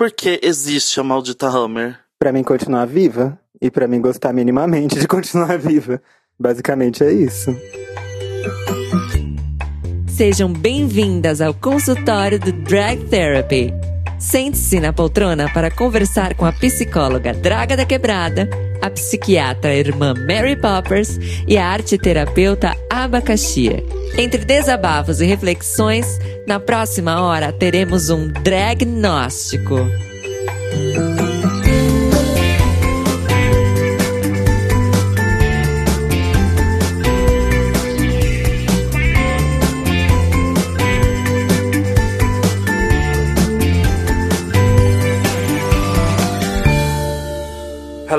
Por que existe a maldita Hammer? Pra mim continuar viva e pra mim gostar minimamente de continuar viva. Basicamente é isso. Sejam bem-vindas ao consultório do Drag Therapy. Sente-se na poltrona para conversar com a psicóloga Draga da Quebrada, a psiquiatra irmã Mary Poppers e a arteterapeuta Abacaxia. Entre desabafos e reflexões, na próxima hora teremos um dragnóstico.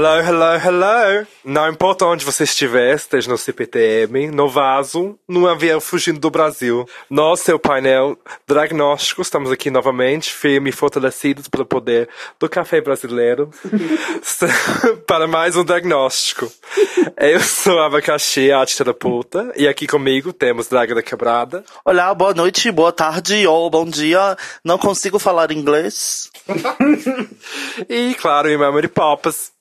Hello, hello, hello! Não importa onde você estiver, esteja no CPTM, no vaso, num avião fugindo do Brasil. Nós, seu painel diagnóstico, estamos aqui novamente, firmes e fortalecidos pelo poder do café brasileiro, para mais um diagnóstico. Eu sou a Abacaxi, a arte terapeuta, e aqui comigo temos Draga da Quebrada. Olá, boa noite, boa tarde ou bom dia. Não consigo falar inglês. e, claro, em Memory Popas.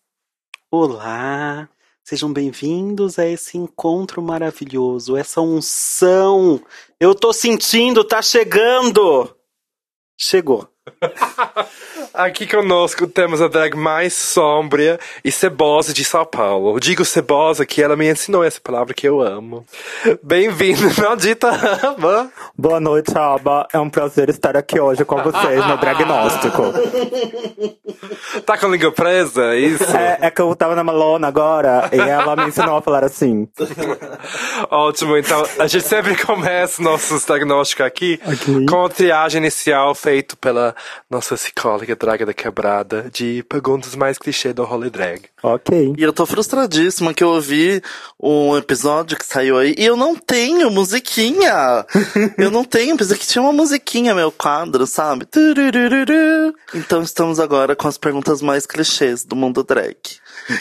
Olá, sejam bem-vindos a esse encontro maravilhoso, essa unção. Eu tô sentindo, tá chegando. Chegou. Aqui conosco temos a drag mais sombria e cebosa de São Paulo. Eu digo cebosa que ela me ensinou essa palavra que eu amo. Bem-vindo, maldita Aba. Boa noite, Aba. É um prazer estar aqui hoje com vocês no Dragnóstico. Tá com a língua presa, é isso? É, é que eu tava na Malona agora e ela me ensinou a falar assim. Ótimo, então a gente sempre começa nossos diagnósticos aqui Ok. com a triagem inicial feito pela nossa psicóloga Draga da Quebrada de perguntas mais clichê do Holy Drag. Ok. E eu tô frustradíssima que eu ouvi um episódio que saiu aí e eu não tenho musiquinha. eu não tenho, pensei que tinha uma musiquinha meu quadro, sabe? Então estamos agora com as perguntas mais clichês do mundo drag.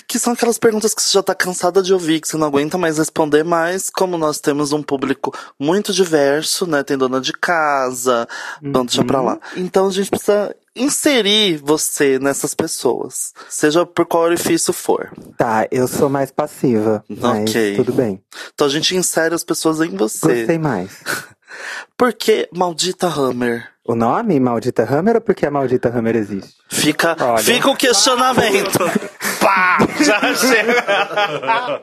Que são aquelas perguntas que você já tá cansada de ouvir, que você não aguenta mais responder, mas como nós temos um público muito diverso, né? Tem dona de casa, então deixa pra lá. Então a gente precisa inserir você nessas pessoas. Seja por qual orifício for. Tá, eu sou mais passiva, mas Ok. tudo bem. Então a gente insere as pessoas em você. Gostei mais. Por que maldita Hammer? O nome Maldita Hammer ou porque a Maldita Hammer existe? Fica, Olha. fica o questionamento. Pá! Já chega.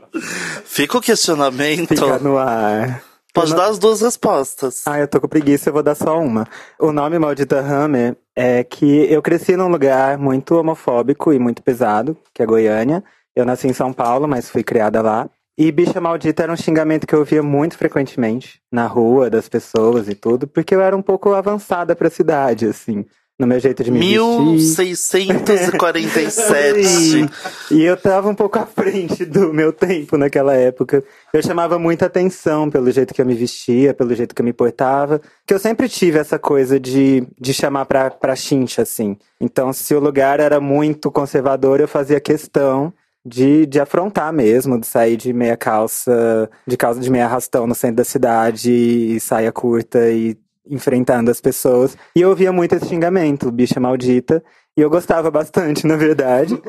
fica o questionamento. Fica no ar. Pode dar as duas respostas. Ah, eu tô com preguiça, eu vou dar só uma. O nome Maldita Hammer é que eu cresci num lugar muito homofóbico e muito pesado, que é Goiânia. Eu nasci em São Paulo, mas fui criada lá. E bicha maldita era um xingamento que eu ouvia muito frequentemente na rua das pessoas e tudo, porque eu era um pouco avançada pra cidade, assim, no meu jeito de me vestir. 1647. E eu tava um pouco à frente do meu tempo naquela época. Eu chamava muita atenção pelo jeito que eu me vestia, pelo jeito que eu me portava. Que eu sempre tive essa coisa de, de chamar pra, pra chincha, assim. Então, se o lugar era muito conservador, eu fazia questão de, de afrontar mesmo, de sair de meia calça, de calça de meia arrastão no centro da cidade e saia curta e enfrentando as pessoas. E eu ouvia muito esse xingamento, bicha maldita. E eu gostava bastante, na verdade.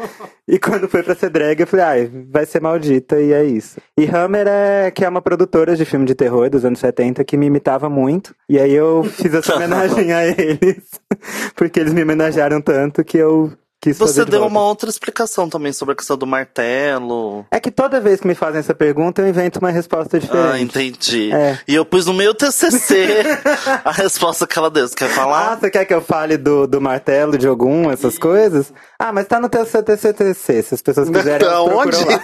e quando foi pra ser drag, eu falei, ai, vai ser maldita, e é isso. E Hammer é que é uma produtora de filme de terror dos anos 70 que me imitava muito. E aí eu fiz essa homenagem a eles. porque eles me homenagearam tanto que eu quis Você deu uma outra explicação também sobre a questão do martelo. É que toda vez que me fazem essa pergunta, eu invento uma resposta diferente. Ah, entendi. É. E eu pus no meu TCC a resposta que ela deu. Você quer Ah, falar? você quer que eu fale do, do martelo de algum, essas coisas? Ah, mas tá no teu seu TCC, se as pessoas quiserem procuram lá.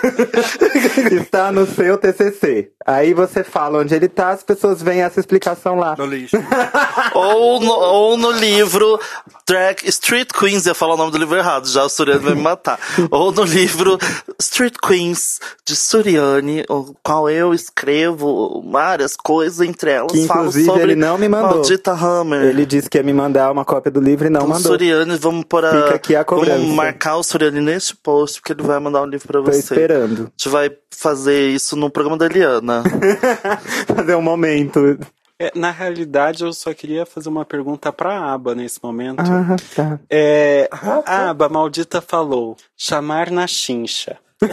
Está no seu TCC. Aí você fala onde ele tá, as pessoas veem essa explicação lá. No lixo. ou, no, ou no livro Drag Street Queens, ia falar o nome do livro errado, já o Suriane vai me matar. ou no livro Street Queens de Suriane, o qual eu escrevo várias coisas, entre elas Que, falo sobre ele não me mandou. Maldita Hammer. Ele disse que ia me mandar uma cópia do livro e não Então, mandou. Suriane, vamos pôr a, Fica aqui a cobrança. Marcar o Suriane neste post, porque ele vai mandar um livro pra Tô você. esperando. A gente vai fazer isso no programa da Eliana. Fazer um momento. É, na realidade, eu só queria fazer uma pergunta pra Aba nesse momento. Ah, tá. É, a Aba maldita falou chamar na chincha.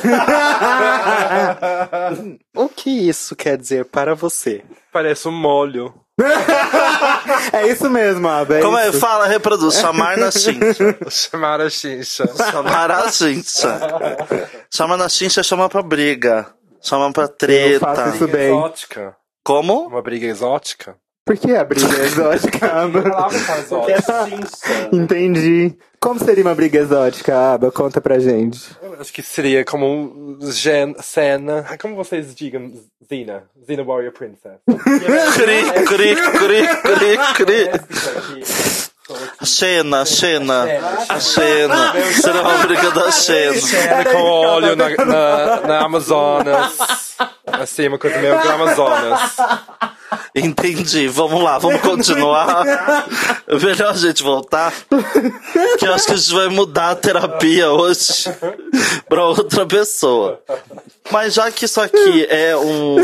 o que isso quer dizer para você? Parece um molho. É isso mesmo, Aba. É Como é? isso. Fala, reproduz. Chamar na chincha. Chamar a chincha. Chamar a chincha. Chama na chincha, chama pra briga. Chama pra Eu treta. faço isso bem. Exótica. Como? Uma briga exótica. Por que a briga exótica, Aba? Porque é chincha. Entendi. Como seria uma briga exótica, Aba? Conta pra gente. Acho que seria como um gen, cena. Como vocês digam, Zina? Zina Warrior Princess. Cri, cri, cri, cri, cri. Xena, Xena. A Xena. Será uma briga da Xena. Cena com óleo na, na, na Amazonas. Assim, uma coisa meio Amazonas. Entendi. Vamos lá, vamos continuar. É melhor a gente voltar. Que eu acho que a gente vai mudar a terapia hoje pra outra pessoa. Mas já que isso aqui é um,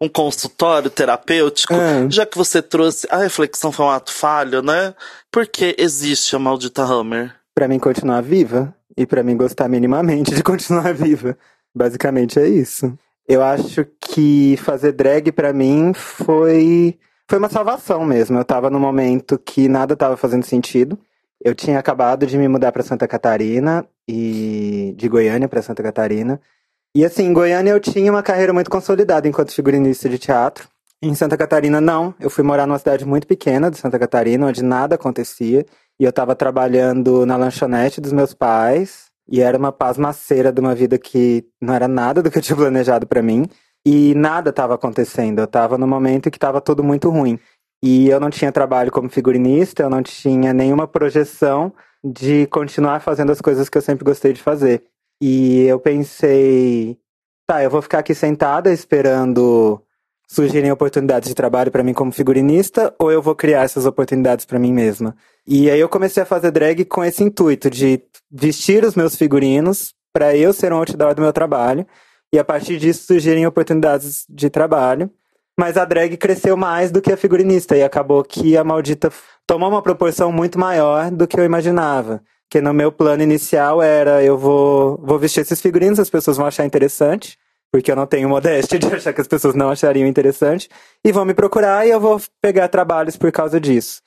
um consultório terapêutico, Hum. já que você trouxe a reflexão foi um ato falho, né? Por que existe a maldita Hammer? Pra mim continuar viva e pra mim gostar minimamente de continuar viva. Basicamente é isso. Eu acho que fazer drag pra mim foi foi uma salvação mesmo. Eu tava num momento que nada tava fazendo sentido. Eu tinha acabado de me mudar pra Santa Catarina e de Goiânia pra Santa Catarina. E assim, em Goiânia eu tinha uma carreira muito consolidada enquanto figurinista de teatro. Em Santa Catarina não. Eu fui morar numa cidade muito pequena de Santa Catarina, onde nada acontecia. E eu tava trabalhando na lanchonete dos meus pais. E era uma pasmaceira de uma vida que não era nada do que eu tinha planejado pra mim. E nada tava acontecendo. Eu tava no momento em que tava tudo muito ruim. E eu não tinha trabalho como figurinista, eu não tinha nenhuma projeção de continuar fazendo as coisas que eu sempre gostei de fazer. E eu pensei, tá, eu vou ficar aqui sentada esperando surgirem oportunidades de trabalho pra mim como figurinista ou eu vou criar essas oportunidades pra mim mesma. E aí eu comecei a fazer drag com esse intuito de vestir os meus figurinos pra eu ser um outdoor do meu trabalho e a partir disso surgirem oportunidades de trabalho. Mas a drag cresceu mais do que a figurinista e acabou que a maldita tomou uma proporção muito maior do que eu imaginava. Que no meu plano inicial era eu vou, vou vestir esses figurinos, as pessoas vão achar interessante, porque eu não tenho modéstia de achar que as pessoas não achariam interessante, e vão me procurar e eu vou pegar trabalhos por causa disso.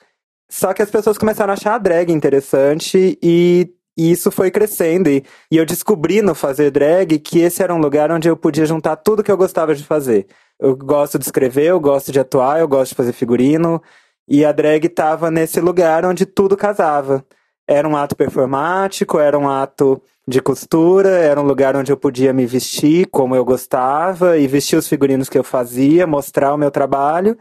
Só que as pessoas começaram a achar a drag interessante e, e isso foi crescendo. E, e eu descobri no fazer drag que esse era um lugar onde eu podia juntar tudo que eu gostava de fazer. Eu gosto de escrever, eu gosto de atuar, eu gosto de fazer figurino. E a drag tava nesse lugar onde tudo casava. Era um ato performático, era um ato de costura, era um lugar onde eu podia me vestir como eu gostava e vestir os figurinos que eu fazia, mostrar o meu trabalho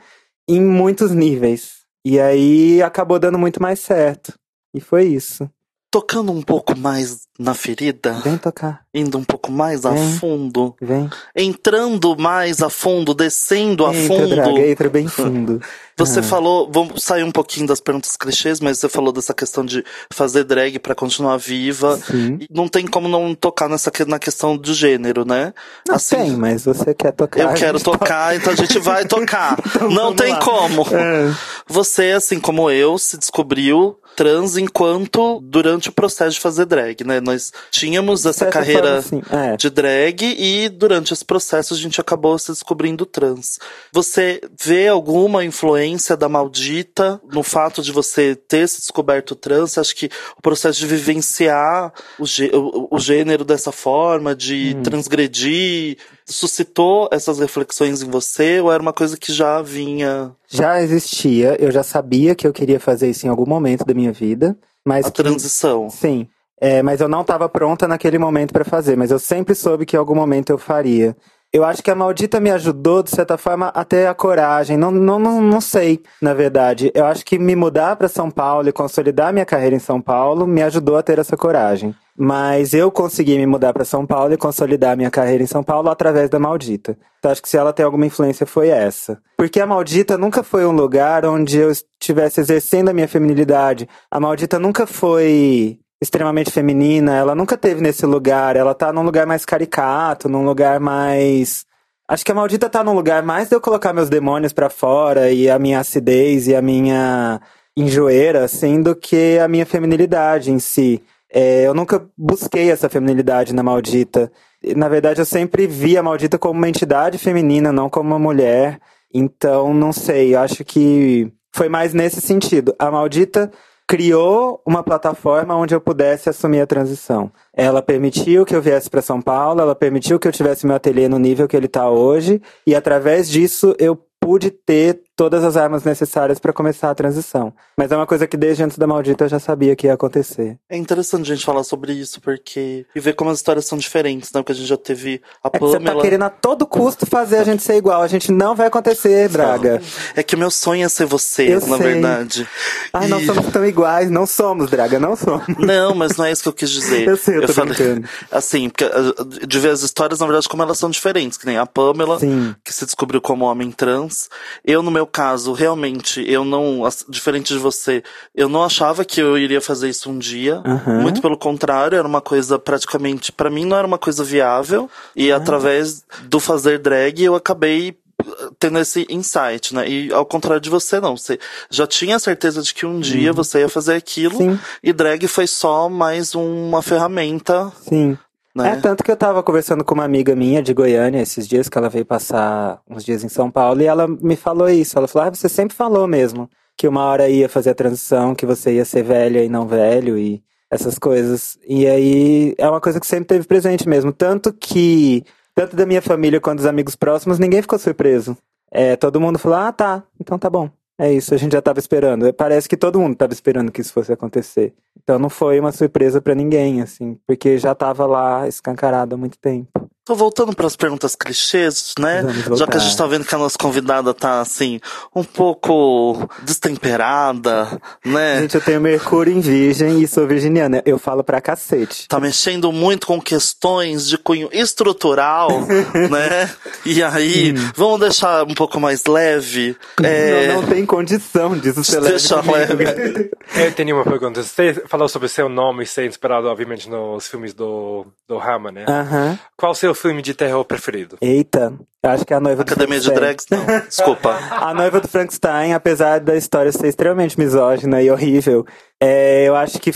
em muitos níveis. E aí acabou dando muito mais certo. E foi isso. Tocando um pouco mais na ferida, Vem tocar, indo um pouco mais a Vem. fundo, vem. entrando mais a fundo, descendo a entra, fundo. draga, entra bem fundo. Você Ah. falou, vamos sair um pouquinho das perguntas clichês, mas você falou dessa questão de fazer drag pra continuar viva. Sim. Não tem como não tocar nessa na questão do gênero, né? Não tem, mas você quer tocar. Eu a quero gente tocar, então a gente vai tocar. não vamos tem lá. como. É. Você, assim como eu, se descobriu trans enquanto durante o processo de fazer drag, né? Nós tínhamos essa Certa carreira forma, sim. É. de drag e durante esse processo a gente acabou se descobrindo trans. Você vê alguma influência da maldita no fato de você ter se descoberto trans? Acha que o processo de vivenciar o, gê- o- o gênero dessa forma, de Hum. transgredir, suscitou essas reflexões em você ou era uma coisa que já vinha Já existia, eu já sabia que eu queria fazer isso em algum momento da minha vida, mas a que- transição? Sim. É, mas eu não estava pronta naquele momento para fazer, mas eu sempre soube que em algum momento eu faria. Eu acho que a maldita me ajudou, de certa forma, a ter a coragem. Não, não, não, não sei, na verdade. Eu acho que me mudar para São Paulo e consolidar minha carreira em São Paulo me ajudou a ter essa coragem. Mas eu consegui me mudar para São Paulo e consolidar minha carreira em São Paulo através da maldita. Então acho que se ela tem alguma influência foi essa. Porque a maldita nunca foi um lugar onde eu estivesse exercendo a minha feminilidade. A maldita nunca foi extremamente feminina, ela nunca teve nesse lugar, ela tá num lugar mais caricato, num lugar mais Acho que a maldita tá num lugar mais de eu colocar meus demônios pra fora e a minha acidez e a minha enjoeira, assim, do que a minha feminilidade em si. É, eu nunca busquei essa feminilidade na maldita. Na verdade, eu sempre vi a maldita como uma entidade feminina, não como uma mulher. Então, não sei, eu acho que foi mais nesse sentido. A maldita criou uma plataforma onde eu pudesse assumir a transição. Ela permitiu que eu viesse para São Paulo, ela permitiu que eu tivesse meu ateliê no nível que ele está hoje, e através disso eu pude ter todas as armas necessárias para começar a transição. Mas é uma coisa que desde antes da maldita eu já sabia que ia acontecer. É interessante a gente falar sobre isso, porque. E ver como as histórias são diferentes, né? Porque a gente já teve a É que você Pamela. tá querendo a todo custo fazer a gente ser igual. A gente não vai acontecer, Braga. É que o meu sonho é ser você, Eu na sei. verdade. Ai, não E- somos tão iguais. Não somos, Braga, não somos. Não, mas não é isso que eu quis dizer. Eu sei, eu tô falei, brincando. assim, porque uh, de ver as histórias, na verdade, como elas são diferentes. Que nem a Pamela, Sim. que se descobriu como homem trans. Eu, no meu caso, realmente, eu não, diferente de você, eu não achava que eu iria fazer isso um dia. Aham. Muito pelo contrário, era uma coisa praticamente, pra mim não era uma coisa viável. E através do fazer drag, eu acabei uh, tendo esse insight, né? E ao contrário de você, não. Você já tinha certeza de que um dia você ia fazer aquilo. Sim. E drag foi só mais uma ferramenta, Sim. Né? É, tanto que eu tava conversando com uma amiga minha de Goiânia esses dias, que ela veio passar uns dias em São Paulo, e ela me falou isso. Ela falou, ah, você sempre falou mesmo que uma hora ia fazer a transição, que você ia ser velha e não velho, e essas coisas. E aí, é uma coisa que sempre teve presente mesmo. Tanto que, tanto da minha família quanto dos amigos próximos, ninguém ficou surpreso. É, todo mundo falou, ah, tá, então tá bom. É isso, a gente já tava esperando. Parece que todo mundo tava esperando que isso fosse acontecer. Então não foi uma surpresa pra ninguém, assim, porque já tava lá escancarado há muito tempo. Tô voltando pras perguntas clichês, né? Já que a gente tá vendo que a nossa convidada tá, assim, um pouco destemperada, né? Gente, eu tenho Mercúrio em Virgem e sou virginiana. Eu falo pra cacete. Tá mexendo muito com questões de cunho estrutural, né? E aí, vamos deixar um pouco mais leve. É, Não, não tem condição disso ser leve Deixa comigo. leve. Eu tenho uma pergunta. Você falou sobre seu nome ser inspirado, obviamente, nos filmes do, do Hammer, né? Aham. Qual o seu filme de terror preferido? Eita, eu acho que é a noiva Academia do de Frankenstein. Drags, não. Desculpa. A noiva do Frankenstein, apesar da história ser extremamente misógina e horrível, é, eu acho que,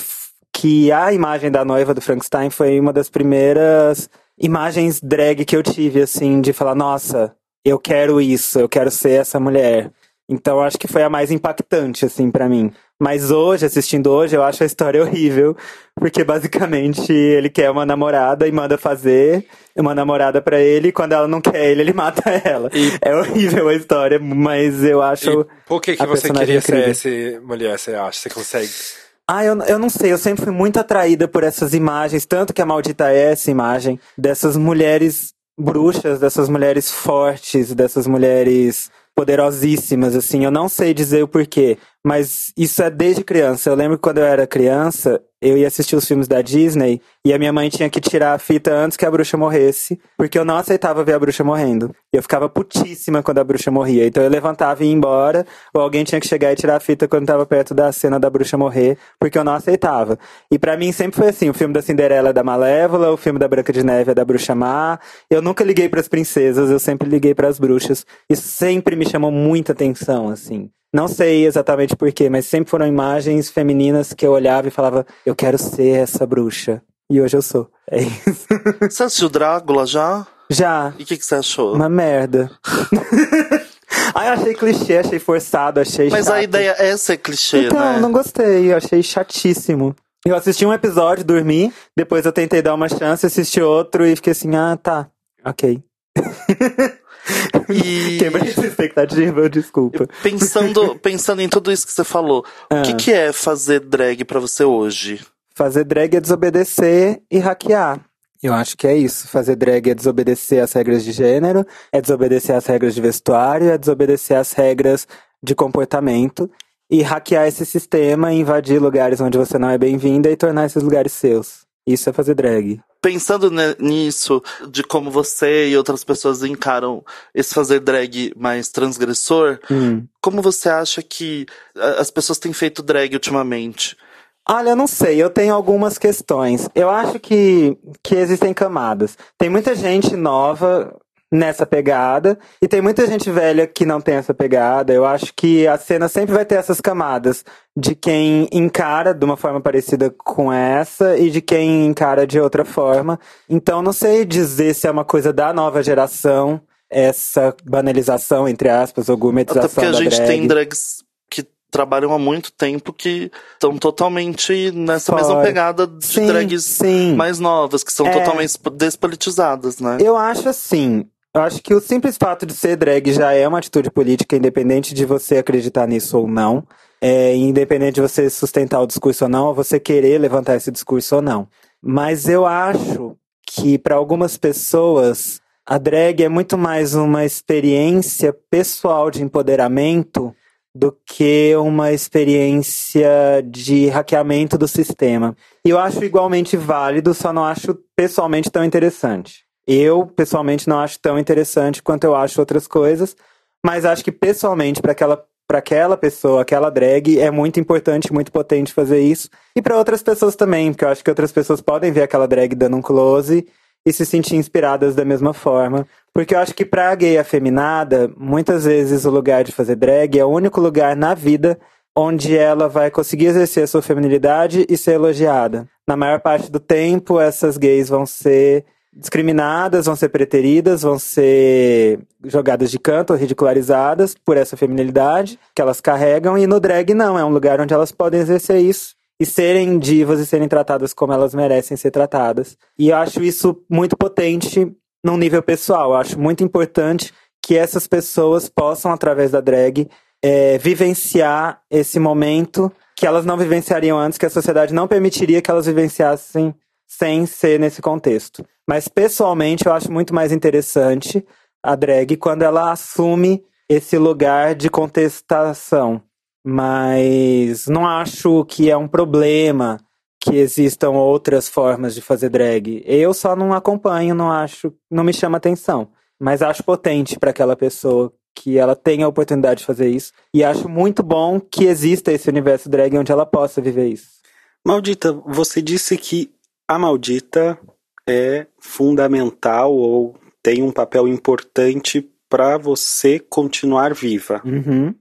que a imagem da noiva do Frankenstein foi uma das primeiras imagens drag que eu tive, assim, de falar, nossa, eu quero isso, eu quero ser essa mulher. Então eu acho que foi a mais impactante, assim, pra mim. Mas hoje, assistindo hoje, eu acho a história horrível, porque basicamente ele quer uma namorada e manda fazer uma namorada pra ele, e quando ela não quer ele, ele mata ela. É horrível a história, mas eu acho. E por que, que você queria ser incrível. essa mulher, você acha? Você consegue? Ah, eu, eu não sei, eu sempre fui muito atraída por essas imagens, tanto que a maldita é essa imagem, dessas mulheres bruxas, dessas mulheres fortes, dessas mulheres poderosíssimas, assim. Eu não sei dizer o porquê, mas isso é desde criança. Eu lembro que quando eu era criança, eu ia assistir os filmes da Disney e a minha mãe tinha que tirar a fita antes que a bruxa morresse, porque eu não aceitava ver a bruxa morrendo. E eu ficava putíssima quando a bruxa morria. Então eu levantava e ia embora, ou alguém tinha que chegar e tirar a fita quando tava perto da cena da bruxa morrer, porque eu não aceitava. E pra mim sempre foi assim, o filme da Cinderela é da Malévola, o filme da Branca de Neve é da Bruxa Má. Eu nunca liguei pras princesas, eu sempre liguei pras bruxas. Isso sempre me chamou muita atenção, assim. Não sei exatamente porquê, mas sempre foram imagens femininas que eu olhava e falava, eu quero ser essa bruxa. E hoje eu sou. É isso. Você assistiu Drácula já? Já. E o que, que você achou? Uma merda. Ai, eu achei clichê, achei forçado, achei Mas chato. a ideia é ser clichê, Então, né? não gostei, achei chatíssimo. Eu assisti um episódio, dormi, depois eu tentei dar uma chance, assisti outro e fiquei assim, ah, tá, ok. E Quebrei essa expectativa, desculpa. pensando, pensando em tudo isso que você falou, o que, Ah. que é fazer drag pra você hoje? Fazer drag é desobedecer e hackear. Eu acho que é isso. Fazer drag é desobedecer às regras de gênero, é desobedecer às regras de vestuário, é desobedecer às regras de comportamento e hackear esse sistema, invadir lugares onde você não é bem-vinda e tornar esses lugares seus. Isso é fazer drag. Pensando nisso, de como você e outras pessoas encaram esse fazer drag mais transgressor, Hum. como você acha que as pessoas têm feito drag ultimamente? Olha, eu não sei, eu tenho algumas questões. Eu acho que, que existem camadas. Tem muita gente nova nessa pegada. E tem muita gente velha que não tem essa pegada. Eu acho que a cena sempre vai ter essas camadas de quem encara de uma forma parecida com essa e de quem encara de outra forma. Então não sei dizer se é uma coisa da nova geração essa banalização, entre aspas, ou gourmetização Até porque a gente drag. tem drags que trabalham há muito tempo que estão totalmente nessa Fora. mesma pegada de Sim, drags sim. mais novas, que são É. totalmente despolitizadas, né? Eu acho assim. Eu acho que o simples fato de ser drag já é uma atitude política, independente de você acreditar nisso ou não. É, independente de você sustentar o discurso ou não, ou você querer levantar esse discurso ou não. Mas eu acho que para algumas pessoas a drag é muito mais uma experiência pessoal de empoderamento do que uma experiência de hackeamento do sistema. E eu acho igualmente válido, só não acho pessoalmente tão interessante. Eu, pessoalmente, não acho tão interessante quanto eu acho outras coisas, mas acho que pessoalmente, para aquela, pra aquela pessoa, aquela drag, é muito importante, muito potente fazer isso. E para outras pessoas também, porque eu acho que outras pessoas podem ver aquela drag dando um close e se sentir inspiradas da mesma forma. Porque eu acho que pra gay afeminada, muitas vezes o lugar de fazer drag é o único lugar na vida onde ela vai conseguir exercer a sua feminilidade e ser elogiada. Na maior parte do tempo, essas gays vão ser discriminadas, vão ser preteridas, vão ser jogadas de canto ridicularizadas por essa feminilidade que elas carregam, e no drag não, é um lugar onde elas podem exercer isso e serem divas e serem tratadas como elas merecem ser tratadas. E eu acho isso muito potente num nível pessoal. Eu acho muito importante que essas pessoas possam, através da drag, é, vivenciar esse momento que elas não vivenciariam antes, que a sociedade não permitiria que elas vivenciassem sem ser nesse contexto. Mas pessoalmente eu acho muito mais interessante a drag quando ela assume esse lugar de contestação. Mas não acho que é um problema que existam outras formas de fazer drag. Eu só não acompanho, não acho, não me chama atenção. Mas acho potente para aquela pessoa que ela tenha a oportunidade de fazer isso. E acho muito bom que exista esse universo drag onde ela possa viver isso. Maldita, você disse que a maldita é fundamental ou tem um papel importante para você continuar viva. Uhum.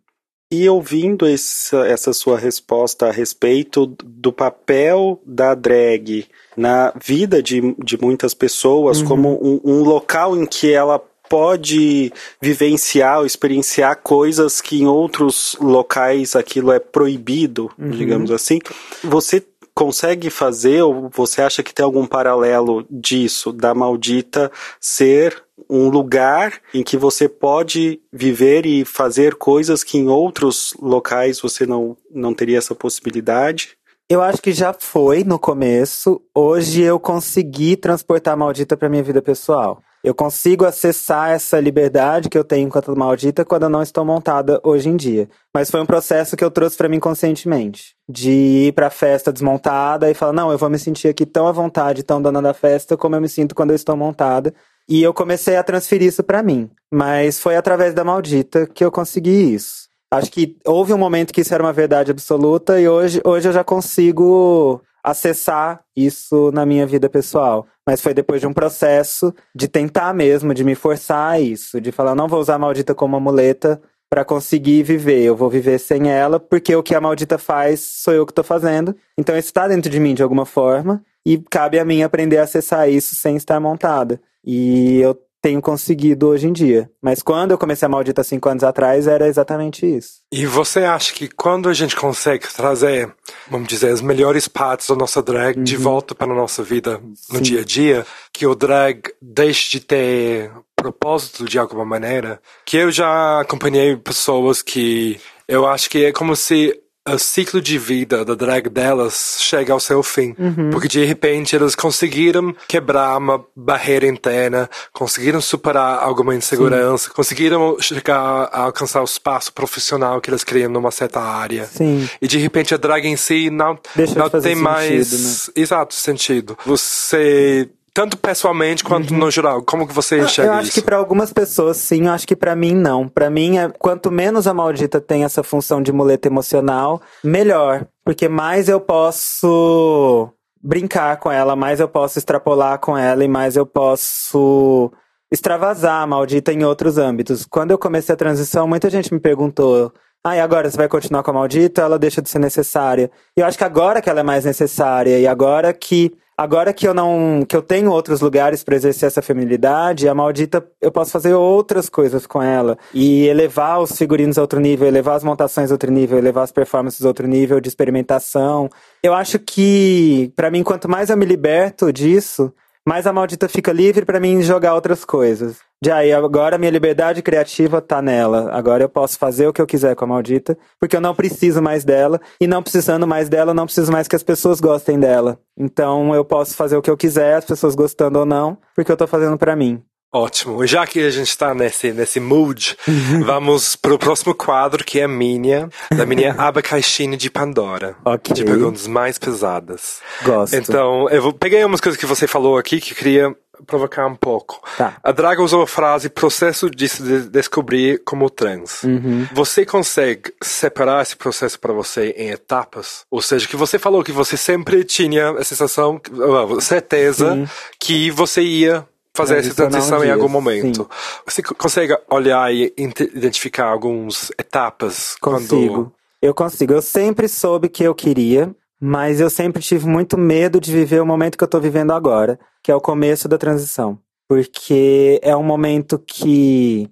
E ouvindo essa, essa sua resposta a respeito do papel da drag na vida de, de muitas pessoas, Uhum. como um, um local em que ela pode vivenciar ou experienciar coisas que em outros locais aquilo é proibido, Uhum. digamos assim. Você consegue fazer ou você acha que tem algum paralelo disso, da maldita ser um lugar em que você pode viver e fazer coisas que em outros locais você não, não teria essa possibilidade? Eu acho que já foi no começo. Hoje eu consegui transportar a maldita para minha vida pessoal. Eu consigo acessar essa liberdade que eu tenho enquanto maldita quando eu não estou montada hoje em dia. Mas foi um processo que eu trouxe para mim conscientemente. De ir pra festa desmontada e falar, não, eu vou me sentir aqui tão à vontade, tão dona da festa, como eu me sinto quando eu estou montada. E eu comecei a transferir isso para mim. Mas foi através da maldita que eu consegui isso. Acho que houve um momento que isso era uma verdade absoluta e hoje, hoje eu já consigo acessar isso na minha vida pessoal. Mas foi depois de um processo de tentar mesmo, de me forçar a isso, de falar, não vou usar a maldita como amuleta para conseguir viver, eu vou viver sem ela, porque o que a maldita faz sou eu que tô fazendo. Então isso está dentro de mim de alguma forma e cabe a mim aprender a acessar isso sem estar montada. E eu tenho conseguido hoje em dia. Mas quando eu comecei a maldita cinco anos atrás, era exatamente isso. E você acha que quando a gente consegue trazer, vamos dizer, as melhores partes da nossa drag de volta para a nossa vida no Sim. dia a dia, que o drag deixe de ter propósito de alguma maneira, que eu já acompanhei pessoas que eu acho que é como se o ciclo de vida da drag delas chega ao seu fim. Porque de repente elas conseguiram quebrar uma barreira interna, conseguiram superar alguma insegurança, conseguiram chegar a alcançar o espaço profissional que elas queriam numa certa área. Sim. E de repente a drag em si não, Deixa de não tem mais sentido, né? exato sentido. Você tanto pessoalmente quanto no geral, como que você Ah, enxerga eu acho isso? que pra algumas pessoas sim, eu acho que pra mim não. Pra mim, é, quanto menos a maldita tem essa função de muleta emocional, melhor. Porque mais eu posso brincar com ela, mais eu posso extrapolar com ela e mais eu posso extravasar a maldita em outros âmbitos. Quando eu comecei a transição, muita gente me perguntou: ah, e agora você vai continuar com a maldita? Ela deixa de ser necessária. E eu acho que agora que ela é mais necessária e agora que Agora que eu não, que eu tenho outros lugares para exercer essa feminilidade, a maldita eu posso fazer outras coisas com ela e elevar os figurinos a outro nível, elevar as montações a outro nível, elevar as performances a outro nível de experimentação. Eu acho que para mim quanto mais eu me liberto disso, mais a maldita fica livre para mim jogar outras coisas. De aí, agora minha liberdade criativa tá nela. Agora eu posso fazer o que eu quiser com a maldita, porque eu não preciso mais dela, e não precisando mais dela, não preciso mais que as pessoas gostem dela. Então eu posso fazer o que eu quiser, as pessoas gostando ou não, porque eu tô fazendo para mim. Ótimo. Já que a gente está nesse, nesse mood, vamos para o próximo quadro, que é a minha, da minha abacaxina de Pandora. Ok. De perguntas mais pesadas. Gosto. Então, eu vou, peguei umas coisas que você falou aqui que eu queria provocar um pouco. Tá. A Draga usou a frase processo de se de- descobrir como trans. Uhum. Você consegue separar esse processo para você em etapas? Ou seja, que você falou que você sempre tinha a sensação, ah, certeza Sim. que você ia fazer essa Transicionar um transição em algum momento. Você co- consegue olhar e identificar algumas etapas Consigo. quando Eu consigo. Eu sempre soube que eu queria, mas eu sempre tive muito medo de viver o momento que eu tô vivendo agora, que é o começo da transição. Porque é um momento que.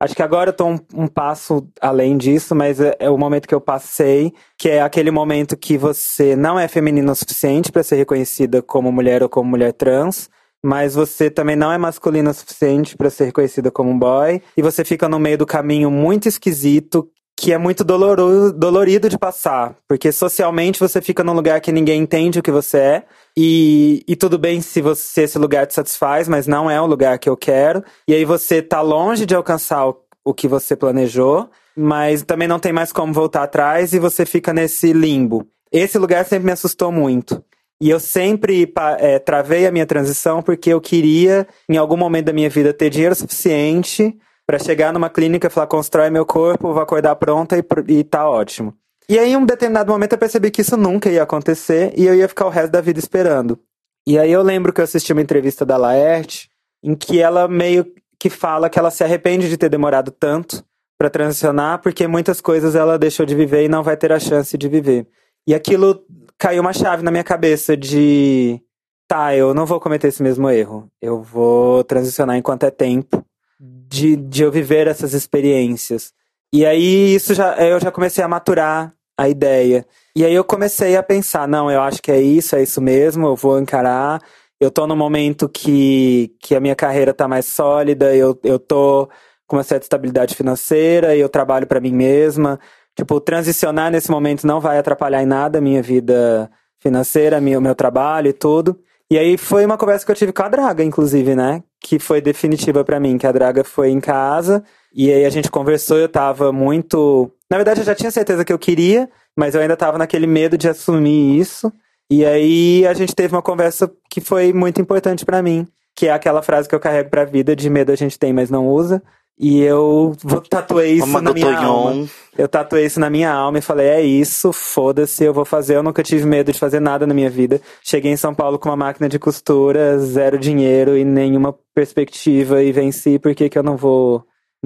Acho que agora eu tô um, um passo além disso, mas é, é o momento que eu passei, que é aquele momento que você não é feminina o suficiente para ser reconhecida como mulher ou como mulher trans, mas você também não é masculina o suficiente para ser reconhecida como um boy, e você fica no meio do caminho muito esquisito, que é muito doloroso, dolorido de passar, porque socialmente você fica num lugar que ninguém entende o que você é, e, e tudo bem se, você, se esse lugar te satisfaz, mas não é o lugar que eu quero, e aí você tá longe de alcançar o, o que você planejou, mas também não tem mais como voltar atrás e você fica nesse limbo. Esse lugar sempre me assustou muito. E eu sempre é, travei a minha transição porque eu queria, em algum momento da minha vida, ter dinheiro suficiente para chegar numa clínica e falar: constrói meu corpo, vou acordar pronta e, e tá ótimo. E aí, em um determinado momento, eu percebi que isso nunca ia acontecer e eu ia ficar o resto da vida esperando. E aí, eu lembro que eu assisti uma entrevista da Laerte em que ela meio que fala que ela se arrepende de ter demorado tanto para transicionar porque muitas coisas ela deixou de viver e não vai ter a chance de viver. E aquilo caiu uma chave na minha cabeça de tá, eu não vou cometer esse mesmo erro. Eu vou transicionar enquanto é tempo de, de eu viver essas experiências. E aí isso já eu já comecei a maturar a ideia. E aí eu comecei a pensar, não, eu acho que é isso, é isso mesmo, eu vou encarar. Eu tô num momento que, que a minha carreira tá mais sólida, eu, eu tô com uma certa estabilidade financeira, eu trabalho para mim mesma. Tipo, transicionar nesse momento não vai atrapalhar em nada a minha vida financeira, o meu trabalho e tudo. E aí foi uma conversa que eu tive com a Draga, inclusive, né? Que foi definitiva pra mim, que a Draga foi em casa e aí a gente conversou, eu tava muito, na verdade eu já tinha certeza que eu queria, mas eu ainda tava naquele medo de assumir isso. E aí a gente teve uma conversa que foi muito importante pra mim, que é aquela frase que eu carrego pra vida de medo a gente tem, mas não usa. E eu vou- tatuei isso Uma na minha alma. Eu tatuei isso na minha alma e falei, é isso, foda-se, eu vou fazer. Eu nunca tive medo de fazer nada na minha vida. Cheguei em São Paulo com uma máquina de costura, zero dinheiro e nenhuma perspectiva e venci, por que que eu não vou...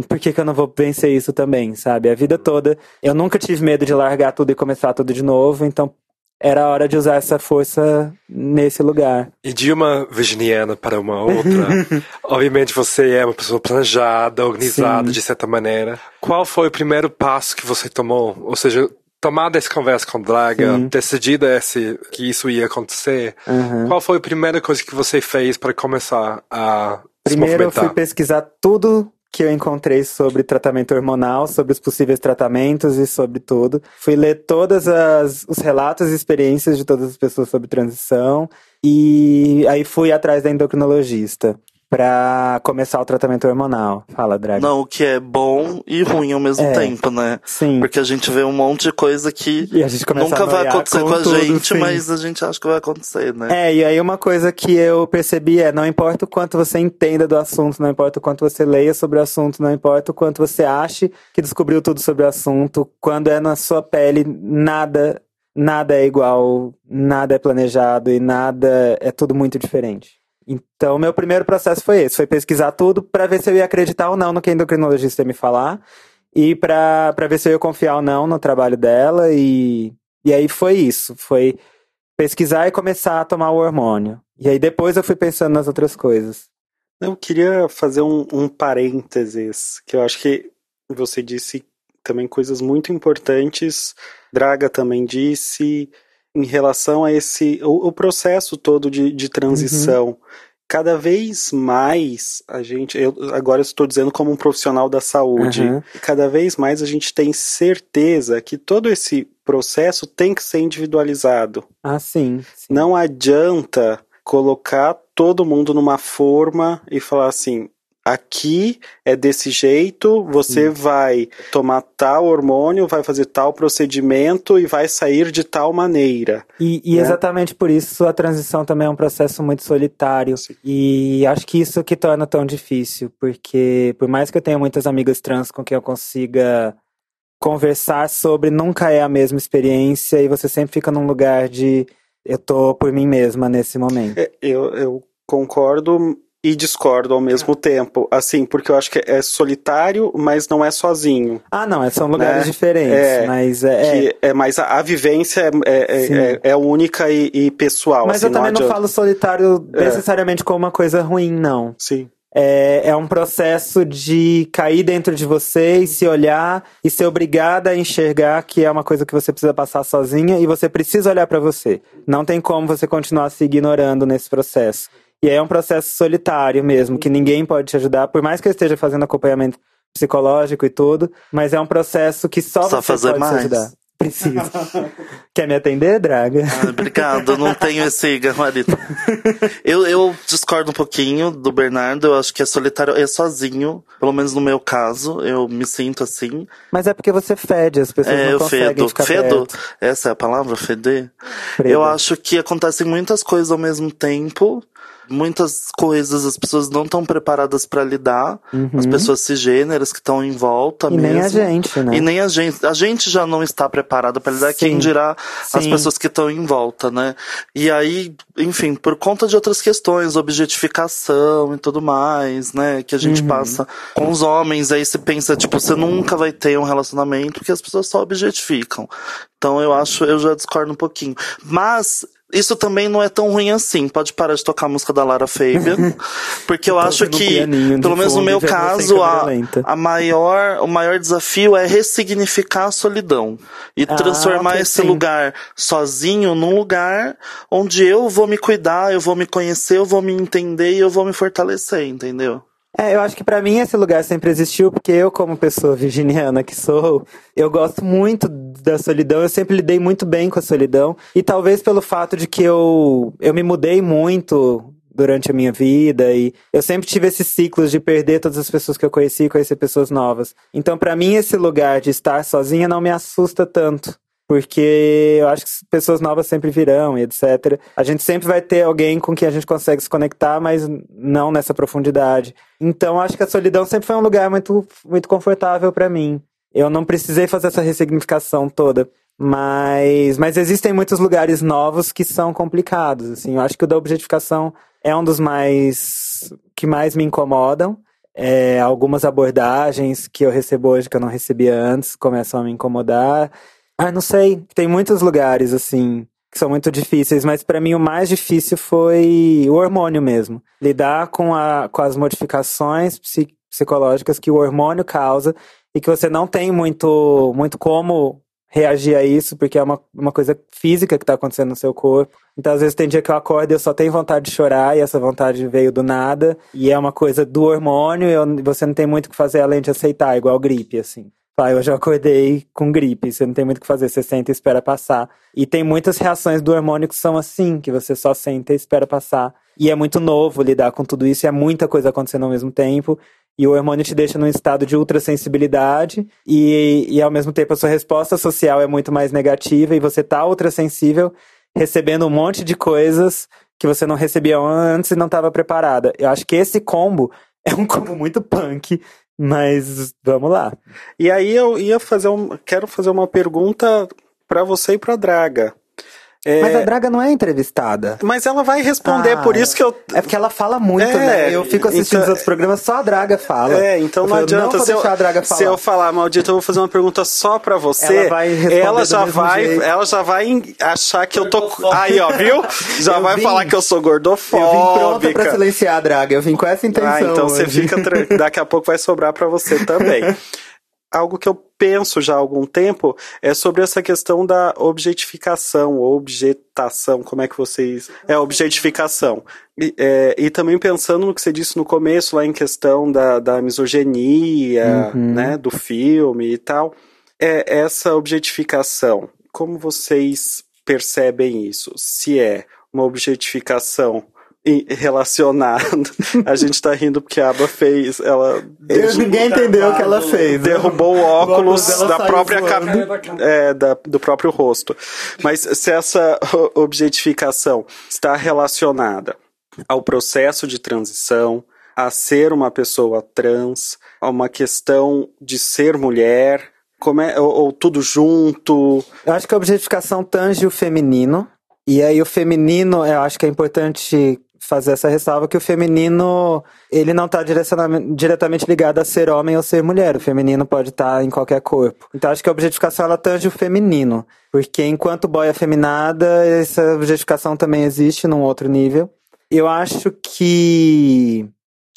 Por que que eu não vou vencer isso também, sabe? A vida toda, eu nunca tive medo de largar tudo e começar tudo de novo, então era hora de usar essa força nesse lugar. E de uma virginiana para uma outra, obviamente você é uma pessoa planejada, organizada Sim. de certa maneira. Qual foi o primeiro passo que você tomou? Ou seja, tomada essa conversa com Draga, Sim. decidida esse, que isso ia acontecer, Uhum. qual foi a primeira coisa que você fez para começar a se Primeiro eu fui pesquisar tudo que eu encontrei sobre tratamento hormonal, sobre os possíveis tratamentos e sobre tudo. Fui ler todas as os relatos e experiências de todas as pessoas sobre transição e aí fui atrás da endocrinologista pra começar o tratamento hormonal. Fala, Drag. Não, o que é bom e ruim ao mesmo É. tempo, né? Sim. Porque a gente vê um monte de coisa que E nunca vai acontecer com, a tudo, gente, sim. mas a gente acha que vai acontecer, né? É, e aí uma coisa que eu percebi é, não importa o quanto você entenda do assunto, não importa o quanto você leia sobre o assunto, não importa o quanto você ache que descobriu tudo sobre o assunto, quando é na sua pele, nada, nada é igual, nada é planejado e nada é tudo muito diferente. Então, meu primeiro processo foi esse, foi pesquisar tudo para ver se eu ia acreditar ou não no que a endocrinologista ia me falar e para ver se eu ia confiar ou não no trabalho dela e e aí foi isso, foi pesquisar e começar a tomar o hormônio. E aí depois eu fui pensando nas outras coisas. Eu queria fazer um, um parênteses, que eu acho que você disse também coisas muito importantes, Draga também disse, em relação a esse o, o processo todo de, de transição. Uhum. Cada vez mais a gente, eu agora estou dizendo como um profissional da saúde, uhum. cada vez mais a gente tem certeza que todo esse processo tem que ser individualizado. Ah, sim. sim. Não adianta colocar todo mundo numa forma e falar assim: aqui é desse jeito, você hum. vai tomar tal hormônio, vai fazer tal procedimento e vai sair de tal maneira. E, e né? exatamente por isso a transição também é um processo muito solitário. Sim. E acho que isso que torna tão difícil, porque por mais que eu tenha muitas amigas trans com quem eu consiga conversar sobre, nunca é a mesma experiência e você sempre fica num lugar de eu tô por mim mesma nesse momento. É, eu, eu concordo e discordo ao mesmo tempo. Assim, porque eu acho que é solitário, mas não é sozinho. Ah, não, são lugares né? diferentes. É, mas é. é. é mas a, a vivência é, é, é, é única e, e, pessoal. Mas assim, eu também não, não falo solitário é. necessariamente como uma coisa ruim, não. Sim. É, é, um processo de cair dentro de você e se olhar e ser obrigada a enxergar que é uma coisa que você precisa passar sozinha e você precisa olhar para você. Não tem como você continuar se ignorando nesse processo. E é um processo solitário mesmo, que ninguém pode te ajudar, por mais que eu esteja fazendo acompanhamento psicológico e tudo, mas é um processo que só, só você pode mais. se ajudar. Preciso. Quer me atender, Draga? Ah, obrigado, não tenho esse gabarito. eu, eu discordo um pouquinho do Bernardo, eu acho que é solitário, é sozinho, pelo menos no meu caso, eu me sinto assim. Mas é porque você fede, as pessoas é, não conseguem fedo. ficar Fedo? Perto. Essa é a palavra, feder? Eu acho que acontecem muitas coisas ao mesmo tempo, muitas coisas as pessoas não estão preparadas para lidar, uhum. as pessoas cisgêneras que estão em volta e mesmo. nem a gente, né? E nem a gente. A gente já não está preparada para lidar, Sim. quem dirá Sim. as pessoas que estão em volta, né? E aí, enfim, por conta de outras questões, objetificação e tudo mais, né? Que a gente uhum. passa com os homens, aí se pensa, tipo, você nunca vai ter um relacionamento que as pessoas só objetificam. Então eu acho, eu já discordo um pouquinho. Mas isso também não é tão ruim assim. Pode parar de tocar a música da Lara Fabian. Porque eu acho que, pelo menos no meu caso, a, a maior, o maior desafio é ressignificar a solidão. E ah, transformar esse sim. lugar sozinho num lugar onde eu vou me cuidar, eu vou me conhecer, eu vou me entender e eu vou me fortalecer, entendeu? É, eu acho que para mim esse lugar sempre existiu, porque eu, como pessoa virginiana que sou, eu gosto muito da solidão, eu sempre lidei muito bem com a solidão. E talvez pelo fato de que eu, eu me mudei muito durante a minha vida e eu sempre tive esses ciclos de perder todas as pessoas que eu conheci e conhecer pessoas novas. Então, para mim, esse lugar de estar sozinha não me assusta tanto porque eu acho que pessoas novas sempre virão e etc. A gente sempre vai ter alguém com quem a gente consegue se conectar, mas não nessa profundidade. Então acho que a solidão sempre foi um lugar muito, muito confortável para mim. Eu não precisei fazer essa ressignificação toda. Mas, mas existem muitos lugares novos que são complicados, assim. Eu acho que o da objetificação é um dos mais que mais me incomodam. É, algumas abordagens que eu recebo hoje que eu não recebia antes começam a me incomodar. Ah, não sei. Tem muitos lugares, assim, que são muito difíceis, mas para mim o mais difícil foi o hormônio mesmo. Lidar com, a, com as modificações psicológicas que o hormônio causa e que você não tem muito, muito como reagir a isso, porque é uma, uma coisa física que tá acontecendo no seu corpo. Então, às vezes, tem dia que eu acordo e eu só tenho vontade de chorar, e essa vontade veio do nada, e é uma coisa do hormônio, e você não tem muito o que fazer além de aceitar, igual gripe, assim. Pai, eu já acordei com gripe, você não tem muito o que fazer, você senta e espera passar. E tem muitas reações do hormônio que são assim, que você só senta e espera passar. E é muito novo lidar com tudo isso, e é muita coisa acontecendo ao mesmo tempo. E o hormônio te deixa num estado de ultrassensibilidade, e, e ao mesmo tempo a sua resposta social é muito mais negativa, e você tá ultrassensível, recebendo um monte de coisas que você não recebia antes e não estava preparada. Eu acho que esse combo é um combo muito punk mas vamos lá. E aí eu ia fazer um, quero fazer uma pergunta para você e para Draga. É, Mas a Draga não é entrevistada. mas ela vai responder, Ah, por isso que eu. É porque ela fala muito, É, né? Eu fico assistindo então- os outros programas, só a Draga fala. É, então Eu não falo, adianta vou se, eu, deixar a Draga falar. se eu falar, maldita, eu vou fazer uma pergunta só pra você. Ela vai responder ela do já mesmo vai, jeito. ela já vai achar que eu tô. Aí, ó, viu? Já Eu vai vim- falar que eu sou Eu vim pronta pra gordofóbica. silenciar a Draga. Eu vim com essa intenção. Ah, então você hoje. fica. tran- Daqui a pouco vai sobrar pra você também. Algo que eu penso já há algum tempo é sobre essa questão da objetificação, ou objetação, como é que vocês. É, objetificação. E, é, e também pensando no que você disse no começo, lá em questão da, da misoginia, Uhum. né, do filme e tal. É, essa objetificação, como vocês percebem isso? Se é uma objetificação relacionada. A gente tá rindo porque a Aba fez. Ela Eu- ninguém entendeu o que ela fez. derrubou o óculos óculos dela da saiu própria cabeça, é, da- do próprio rosto. Mas se essa o- objetificação está relacionada ao processo de transição, a ser uma pessoa trans, a uma questão de ser mulher, como é, ou, ou tudo junto. Eu acho que a objetificação tange o feminino. E aí o feminino, eu acho que é importante fazer essa ressalva que o feminino, ele não está diretamente ligado a ser homem ou ser mulher. O feminino pode estar em qualquer corpo. Então acho que a objetificação ela tange o feminino, porque enquanto boia feminada, essa objetificação também existe num outro nível. Eu acho que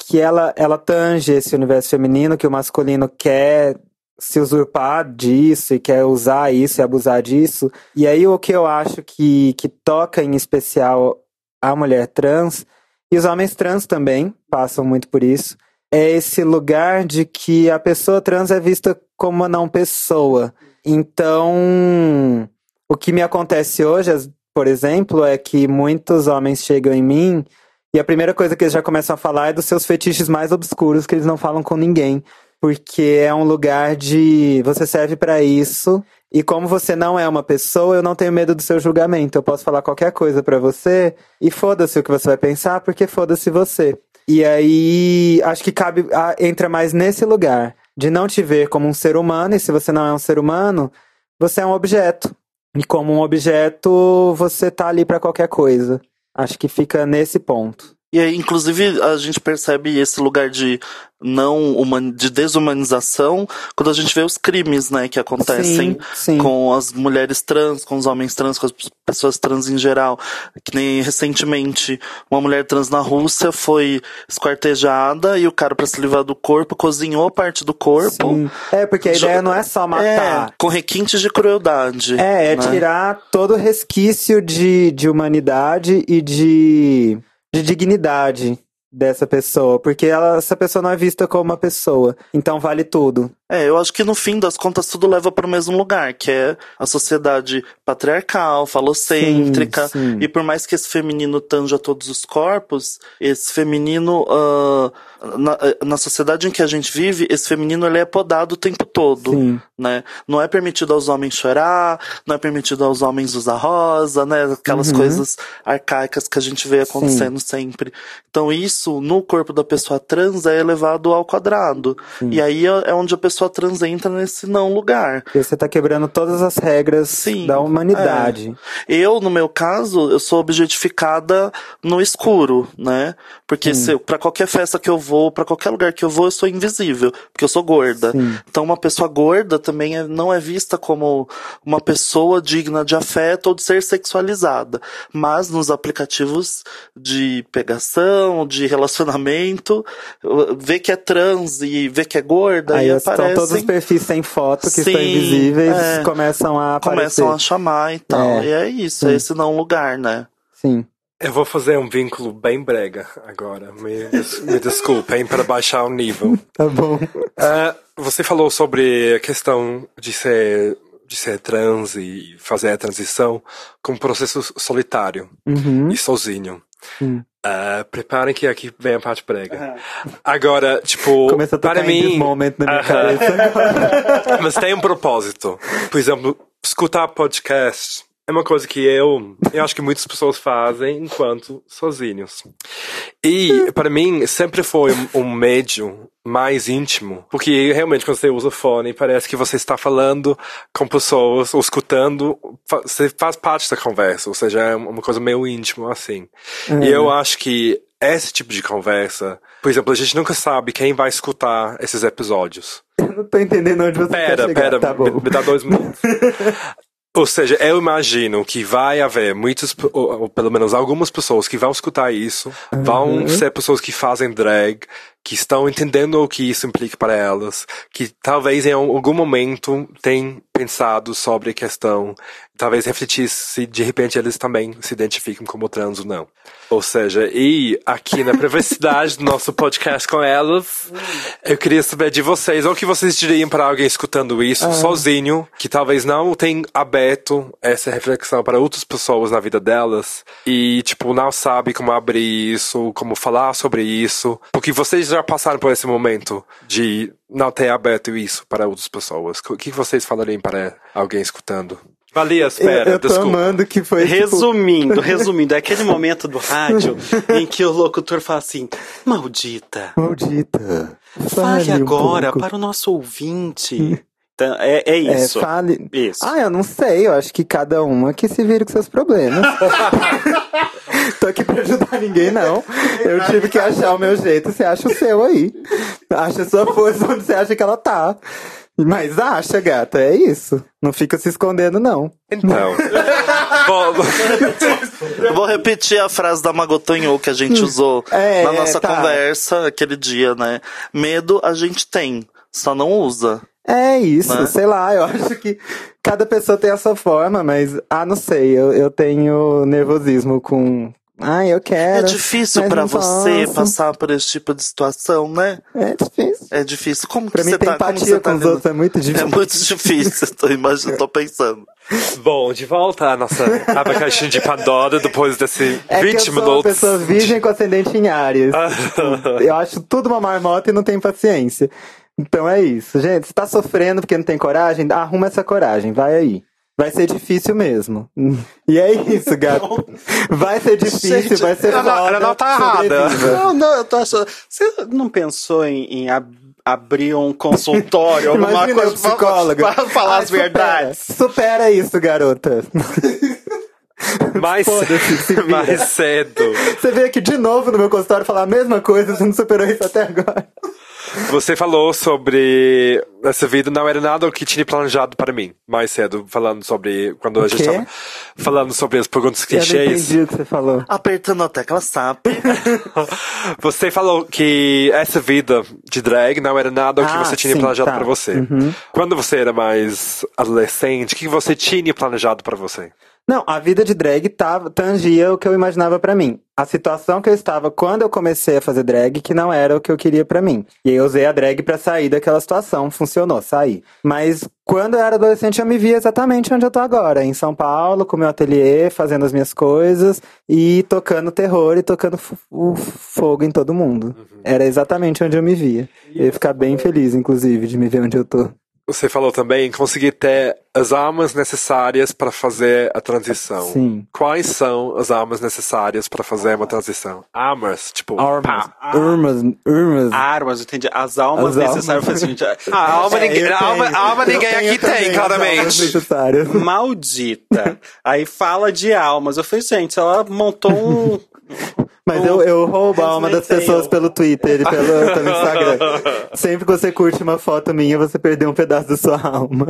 que ela ela tange esse universo feminino que o masculino quer se usurpar disso e quer usar isso e abusar disso. E aí o que eu acho que, que toca em especial a mulher trans, e os homens trans também passam muito por isso, é esse lugar de que a pessoa trans é vista como uma não pessoa. Então, o que me acontece hoje, por exemplo, é que muitos homens chegam em mim e a primeira coisa que eles já começam a falar é dos seus fetiches mais obscuros que eles não falam com ninguém porque é um lugar de você serve pra isso e como você não é uma pessoa, eu não tenho medo do seu julgamento. Eu posso falar qualquer coisa pra você e foda-se o que você vai pensar, porque foda-se você. E aí acho que cabe entra mais nesse lugar de não te ver como um ser humano e se você não é um ser humano, você é um objeto. E como um objeto, você tá ali pra qualquer coisa. Acho que fica nesse ponto. E aí, inclusive, a gente percebe esse lugar de não human... de desumanização quando a gente vê os crimes, né, que acontecem Sim, sim. com as mulheres trans, com os homens trans, com as pessoas trans em geral. Que nem recentemente uma mulher trans na Rússia foi esquartejada e o cara, pra se livrar do corpo, cozinhou parte do corpo. Sim. É, porque a ideia não é só matar. É, com requintes de crueldade. É, é né? tirar todo resquício de, de humanidade e de, de dignidade dessa pessoa. Porque ela, essa pessoa não é vista como uma pessoa. Então vale tudo. É, eu acho que no fim das contas tudo leva para o mesmo lugar, que é a sociedade patriarcal, falocêntrica. Sim, sim. E por mais que esse feminino tanja todos os corpos, esse feminino, ah, na, na sociedade em que a gente vive, esse feminino ele é podado o tempo todo. Sim. Né? Não é permitido aos homens chorar, não é permitido aos homens usar rosa, né? Aquelas Uhum. coisas arcaicas que a gente vê acontecendo sempre. Então isso, no corpo da pessoa trans, é elevado ao quadrado. E aí é é onde a pessoa trans entra nesse não lugar. Porque você tá quebrando todas as regras Sim, da humanidade. Eu, no meu caso, eu sou objetificada no escuro, né? Porque se, pra qualquer festa que eu vou, pra qualquer lugar que eu vou, eu sou invisível, porque eu sou gorda. Sim. Então uma pessoa gorda também é- não é vista como uma pessoa digna de afeto ou de ser sexualizada. Mas nos aplicativos de pegação, de relacionamento, vê que é trans e vê que é gorda Aí e estão aparecem, todos os perfis sem foto que estão Sim, invisíveis é. começam a aparecer. começam a chamar e tal. É. E é isso, é esse não lugar, né? Sim. Eu vou fazer um vínculo bem brega agora. Me, me desculpem para baixar o nível. Tá bom. Ah, você falou sobre a questão de ser, de ser trans e fazer a transição como processo solitário Uhum. e sozinho. Sim. Ah, preparem que aqui vem a parte brega. Agora, tipo, Começa a para mim, Moment na minha cabeça. mas tem um propósito. Por exemplo, escutar podcast é uma coisa que eu, eu acho que muitas pessoas fazem enquanto sozinhos. E para mim sempre foi um, um médio mais íntimo, porque realmente quando você usa o fone parece que você está falando com pessoas, ou escutando, você faz parte da conversa, ou seja, é uma coisa meio íntima assim. E eu acho que esse tipo de conversa, por exemplo, a gente nunca sabe quem vai escutar esses episódios. Eu não tô entendendo onde você quer Pera, chegar. pera, Tá me, me dá dois minutos. Ou seja, eu imagino que vai haver muitas, ou, ou pelo menos algumas pessoas que vão escutar isso, Uhum. vão ser pessoas que fazem drag, que estão entendendo o que isso implica para elas, que talvez em algum momento tenham pensado sobre a questão, talvez refletir se de repente eles também se identificam como trans ou não. Ou seja, e aqui na privacidade do nosso podcast com elas, eu queria saber de vocês, ou o que vocês diriam para alguém escutando isso sozinho, que talvez não tenha aberto essa reflexão para outras pessoas na vida delas, e, tipo, não sabe como abrir isso, como falar sobre isso, porque vocês já passaram por esse momento de não ter aberto isso para outras pessoas. O que vocês falariam para alguém escutando? Valia, Eu, espera, eu tô desculpa. amando que foi. tipo, Resumindo, resumindo, é aquele momento do rádio em que o locutor fala assim: Maldita, Maldita. fale um agora pouco. para o nosso ouvinte. Então, é, é É, isso. fale. Isso. Ah, eu não sei. Eu acho que cada uma que se vire com seus problemas. Tô aqui pra ajudar ninguém, não. Eu tive que achar o meu jeito. Você acha o seu aí. Acha a sua força onde você acha que ela tá. Mas acha, gata, é isso. Não fica se escondendo, não. Então. Bom, Eu vou repetir a frase da Magotonho que a gente usou É, na nossa tá. conversa aquele dia, né? Medo a gente tem, só não usa. É isso, Né? sei lá, eu acho que cada pessoa tem a sua forma, mas, ah, não sei, eu, eu tenho nervosismo com. Ah, eu É quero. difícil mas pra não você posso. passar por esse tipo de situação, né? É difícil. É difícil. Como Pra que mim, você ter tá? Como empatia você com tá os vendo? outros é muito É difícil. muito difícil, tô imaginando, tô pensando. bom, de volta à nossa abacaxi de Pandora depois desse É 20 que eu sou uma minutos. pessoa virgem com ascendente em. Ah. eu acho tudo uma marmota e não tenho paciência. Então é isso. Gente, se tá sofrendo porque não tem coragem, arruma essa coragem, vai aí. Vai ser difícil mesmo. E é isso, gato. Vai ser difícil, Gente, vai ser ela não- foda. ela não tá errada. Não, não, eu tô achando. Você não pensou em, em ab- abrir um consultório, alguma Imagina coisa psicóloga. pra, pra falar Ai, as verdades? Supera, supera isso, garota. Mais, mais cedo. Você veio aqui de novo no meu consultório falar a mesma coisa, você não superou isso até agora. Você falou sobre essa vida não era nada o que tinha planejado para mim. Mais cedo, falando sobre quando a gente estava falando sobre as perguntas Eu clichês. entendi o que você falou. Apertando a tecla SAP. Você falou que essa vida de drag não era nada o que Ah, você tinha sim, planejado tá. para você. Quando você era mais adolescente, o que você tinha planejado para você? Não, a vida de drag tava, tangia o que eu imaginava pra mim. A situação que eu estava quando eu comecei a fazer drag, que não era o que eu queria pra mim. E aí eu usei a drag pra sair daquela situação, funcionou, saí. Mas quando eu era adolescente, eu me via exatamente onde eu tô agora, em São Paulo, com meu ateliê, fazendo as minhas coisas e tocando terror e tocando o fogo em todo mundo. Era exatamente onde eu me via. Eu ia ficar bem feliz, inclusive, de me ver onde eu tô. Você falou também em conseguir ter as armas necessárias para fazer a transição. Sim. Quais são as armas necessárias para fazer uma transição? Armas, tipo, Armas, pá. urmas, urmas. Armas, eu entendi. As almas As necessárias almas. pra gente. Ah, alma, É, ninguém, alma, alma ninguém aqui também tem, as almas claramente. Maldita. Aí fala de almas. Eu falei, gente, ela montou um. Mas eu, eu roubo a alma das pessoas pelo Twitter e pelo, pelo Instagram. Sempre que você curte uma foto minha, você perdeu um pedaço da sua alma.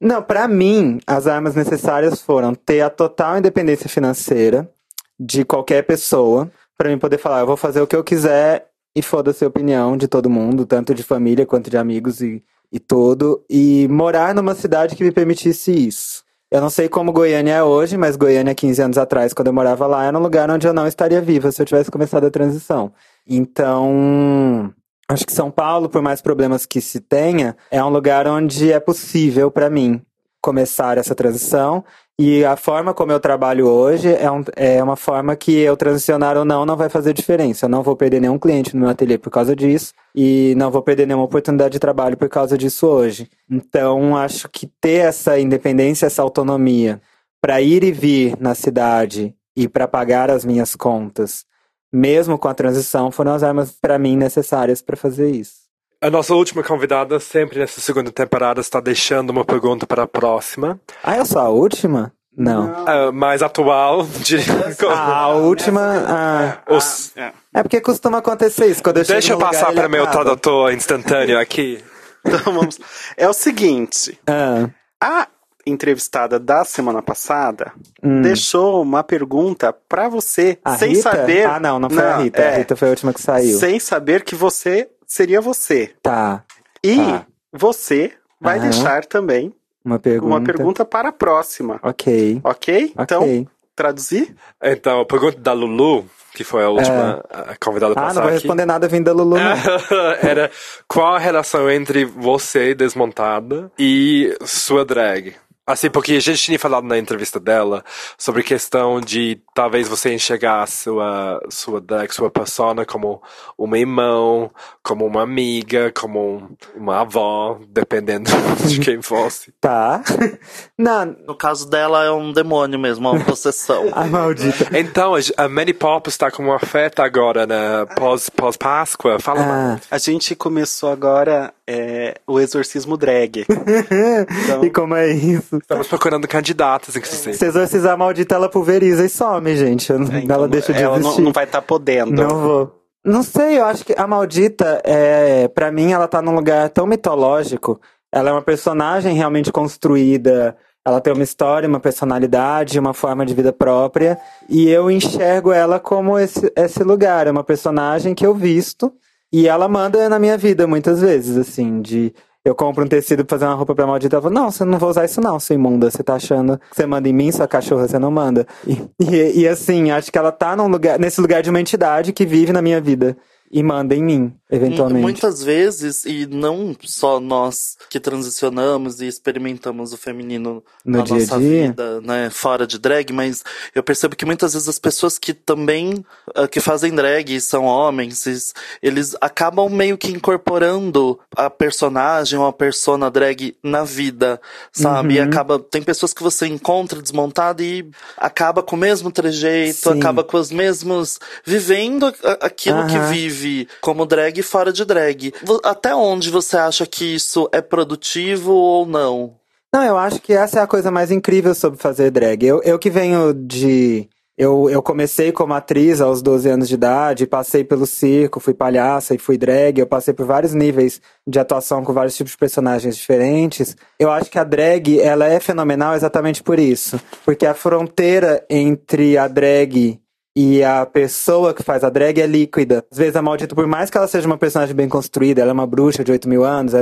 Não, pra mim, as armas necessárias foram ter a total independência financeira de qualquer pessoa, pra mim poder falar, eu vou fazer o que eu quiser e foda-se a opinião de todo mundo, tanto de família quanto de amigos e, e tudo, e morar numa cidade que me permitisse isso. Eu não sei como Goiânia é hoje, mas Goiânia, 15 anos atrás, quando eu morava lá, era um lugar onde eu não estaria viva se eu tivesse começado a transição. Então, acho que São Paulo, por mais problemas que se tenha, é um lugar onde é possível para mim começar essa transição. E a forma como eu trabalho hoje é, um- é uma forma que eu transicionar ou não não vai fazer diferença. Eu não vou perder nenhum cliente no meu ateliê por causa disso e não vou perder nenhuma oportunidade de trabalho por causa disso hoje. Então, acho que ter essa independência, essa autonomia para ir e vir na cidade e para pagar as minhas contas, mesmo com a transição, foram as armas para mim necessárias para fazer isso. A nossa última convidada, sempre nessa segunda temporada, está deixando uma pergunta para a próxima. Ah, eu sou a última? Não. Uh, mais atual. De... Ah, a última. Ah, Os... é porque costuma acontecer isso. Quando eu Deixa eu passar para meu acaba. tradutor instantâneo aqui. Então vamos. É o seguinte: Ah, a entrevistada da semana passada hum. deixou uma pergunta pra você, A sem Rita? saber. Ah, não, não foi a Rita. é, A Rita foi a última que saiu. Sem saber que você seria você. Tá. E Tá. você vai Aham. deixar também Uma pergunta. uma pergunta para a próxima. Ok. Ok? Então, Ok. traduzir? Então, a pergunta da Lulu, que foi a última a convidada Ah, não vou aqui. responder nada vindo da Lulu, não. Era qual a relação entre você desmontada e sua drag? Assim, porque a gente tinha falado na entrevista dela sobre questão de talvez você enxergar a sua, sua drag, sua persona como uma irmã, como uma amiga, como uma avó, dependendo de quem fosse. Tá. Não, No caso dela é um demônio mesmo, uma possessão. a maldita. Então, a- a Mary Pop está com uma festa agora, na pós- pós-Páscoa. Fala mais. Ah, A gente começou agora é, o exorcismo drag. Então, e como é isso? Estamos procurando candidatas, inclusive. Se exorcizar a maldita, ela pulveriza e some, gente. Não- é, então, ela deixa de ela não, existir. não vai estar podendo. Não vou. Não sei, eu acho que a maldita, é, para mim, ela tá num lugar tão mitológico. Ela é uma personagem realmente construída. Ela tem uma história, uma personalidade, uma forma de vida própria. E eu enxergo ela como esse, esse lugar. É uma personagem que eu visto. E ela manda na minha vida muitas vezes, assim, de. Eu compro um tecido pra fazer uma roupa pra maldita. Ela fala, não, você não vai usar isso não, sua imunda. Você tá achando que você manda em mim, sua cachorra, você não manda. E, e, e, assim, acho que ela tá lugar, nesse lugar de uma entidade que vive na minha vida. E manda em mim, eventualmente. Muitas vezes, e não só nós que transicionamos e experimentamos o feminino No na dia nossa dia. vida, né, fora de drag, mas eu percebo que muitas vezes as pessoas que também ah, que fazem drag e são homens, eles, acabam meio que incorporando a personagem ou a persona drag na vida, sabe? E Uhum. acaba tem pessoas que você encontra desmontada e acaba com o mesmo trejeito, Sim. acaba com os mesmos vivendo aquilo que Aham. Como drag e fora de drag. Até onde você acha que isso é produtivo ou não? Não, eu acho que essa é a coisa mais incrível sobre fazer drag. Eu, eu que venho de. Eu, eu comecei como atriz aos 12 anos de idade, passei pelo circo, fui palhaça e fui drag, eu passei por vários níveis de atuação com vários tipos de personagens diferentes. Eu acho que a drag, ela é fenomenal exatamente por isso. Porque a fronteira entre a drag e a pessoa que faz a drag é líquida. Às vezes a maldita, por mais que ela seja uma personagem bem construída, ela é uma bruxa de 8 mil anos,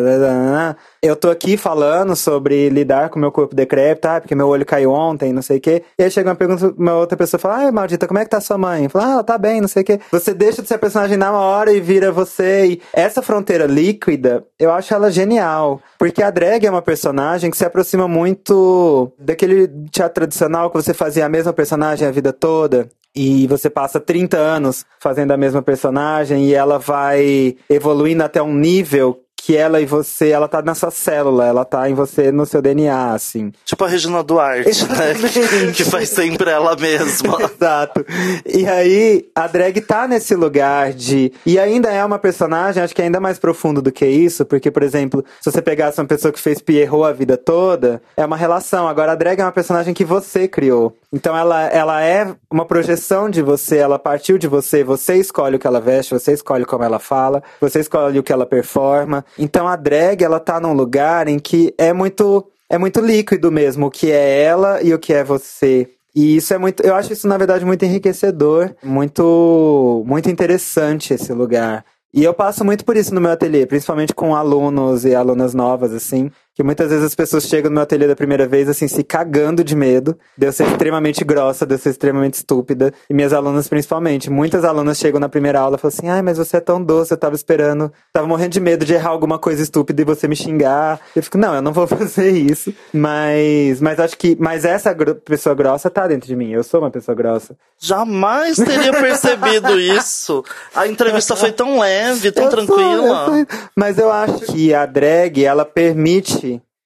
eu tô aqui falando sobre lidar com meu corpo decrépito, ah, porque meu olho caiu ontem, não sei o quê. E aí chega uma pergunta, uma outra pessoa fala, ai, maldita, como é que tá sua mãe? Fala, ah, ela tá bem, não sei o quê. Você deixa de ser personagem na hora e vira você. E essa fronteira líquida, eu acho ela genial. Porque a drag é uma personagem que se aproxima muito daquele teatro tradicional que você fazia a mesma personagem a vida toda. E você passa 30 anos fazendo a mesma personagem e ela vai evoluindo até um nível que ela e você, ela tá na sua célula, ela tá em você no seu DNA, assim. Tipo a Regina Duarte, né? Que faz sempre ela mesma. Exato. E aí, a drag tá nesse lugar de. E ainda é uma personagem, acho que é ainda mais profundo do que isso, porque, por exemplo, se você pegasse uma pessoa que fez Pierrot a vida toda, é uma relação. Agora, a drag é uma personagem que você criou. Então, ela, ela é uma projeção de você, ela partiu de você, você escolhe o que ela veste, você escolhe como ela fala, você escolhe o que ela performa. Então, a drag, ela tá num lugar em que é muito. É muito líquido mesmo, o que é ela e o que é você. E isso é muito, eu acho isso na verdade muito enriquecedor, muito muito interessante esse lugar. E eu passo muito por isso no meu ateliê, principalmente com alunos e alunas novas assim, que muitas vezes as pessoas chegam no meu ateliê da primeira vez assim se cagando de medo, de eu ser extremamente grossa, de eu ser extremamente estúpida, e minhas alunas principalmente. Muitas alunas chegam na primeira aula e falam assim: "Ai, mas você é tão doce, eu tava esperando, tava morrendo de medo de errar alguma coisa estúpida e você me xingar". Eu fico: "Não, eu não vou fazer isso". Mas mas acho que mas essa gro- pessoa grossa tá dentro de mim. Eu sou uma pessoa grossa. Jamais teria percebido isso. A entrevista foi tão leve, tão Eu sou- tranquila. eu sou- mas eu acho que a drag, ela permite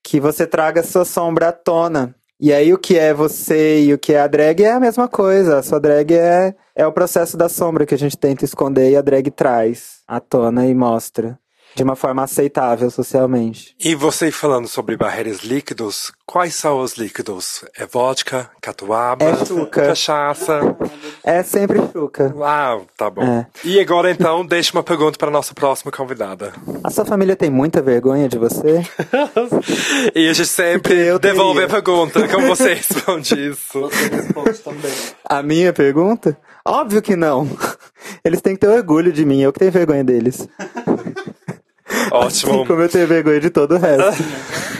que você traga sua sombra à tona. E aí o que é você e o que é a drag é a mesma coisa. A sua drag é, é o processo da sombra que a gente tenta esconder e a drag traz à tona e mostra. De uma forma aceitável socialmente. E você falando sobre barreiras líquidos, quais são os líquidos? É vodka, catuaba, É chuca. cachaça? É sempre chuca. Ah, tá bom. É. E agora então, deixa uma pergunta para nossa próxima convidada. A sua família tem muita vergonha de você? E a gente sempre Eu devolve a pergunta. Como você responde isso? Você responde também. A minha pergunta? Óbvio que não. Eles têm que ter orgulho de mim, eu que tenho vergonha deles. Ótimo. Assim como eu tenho vergonha de todo o resto.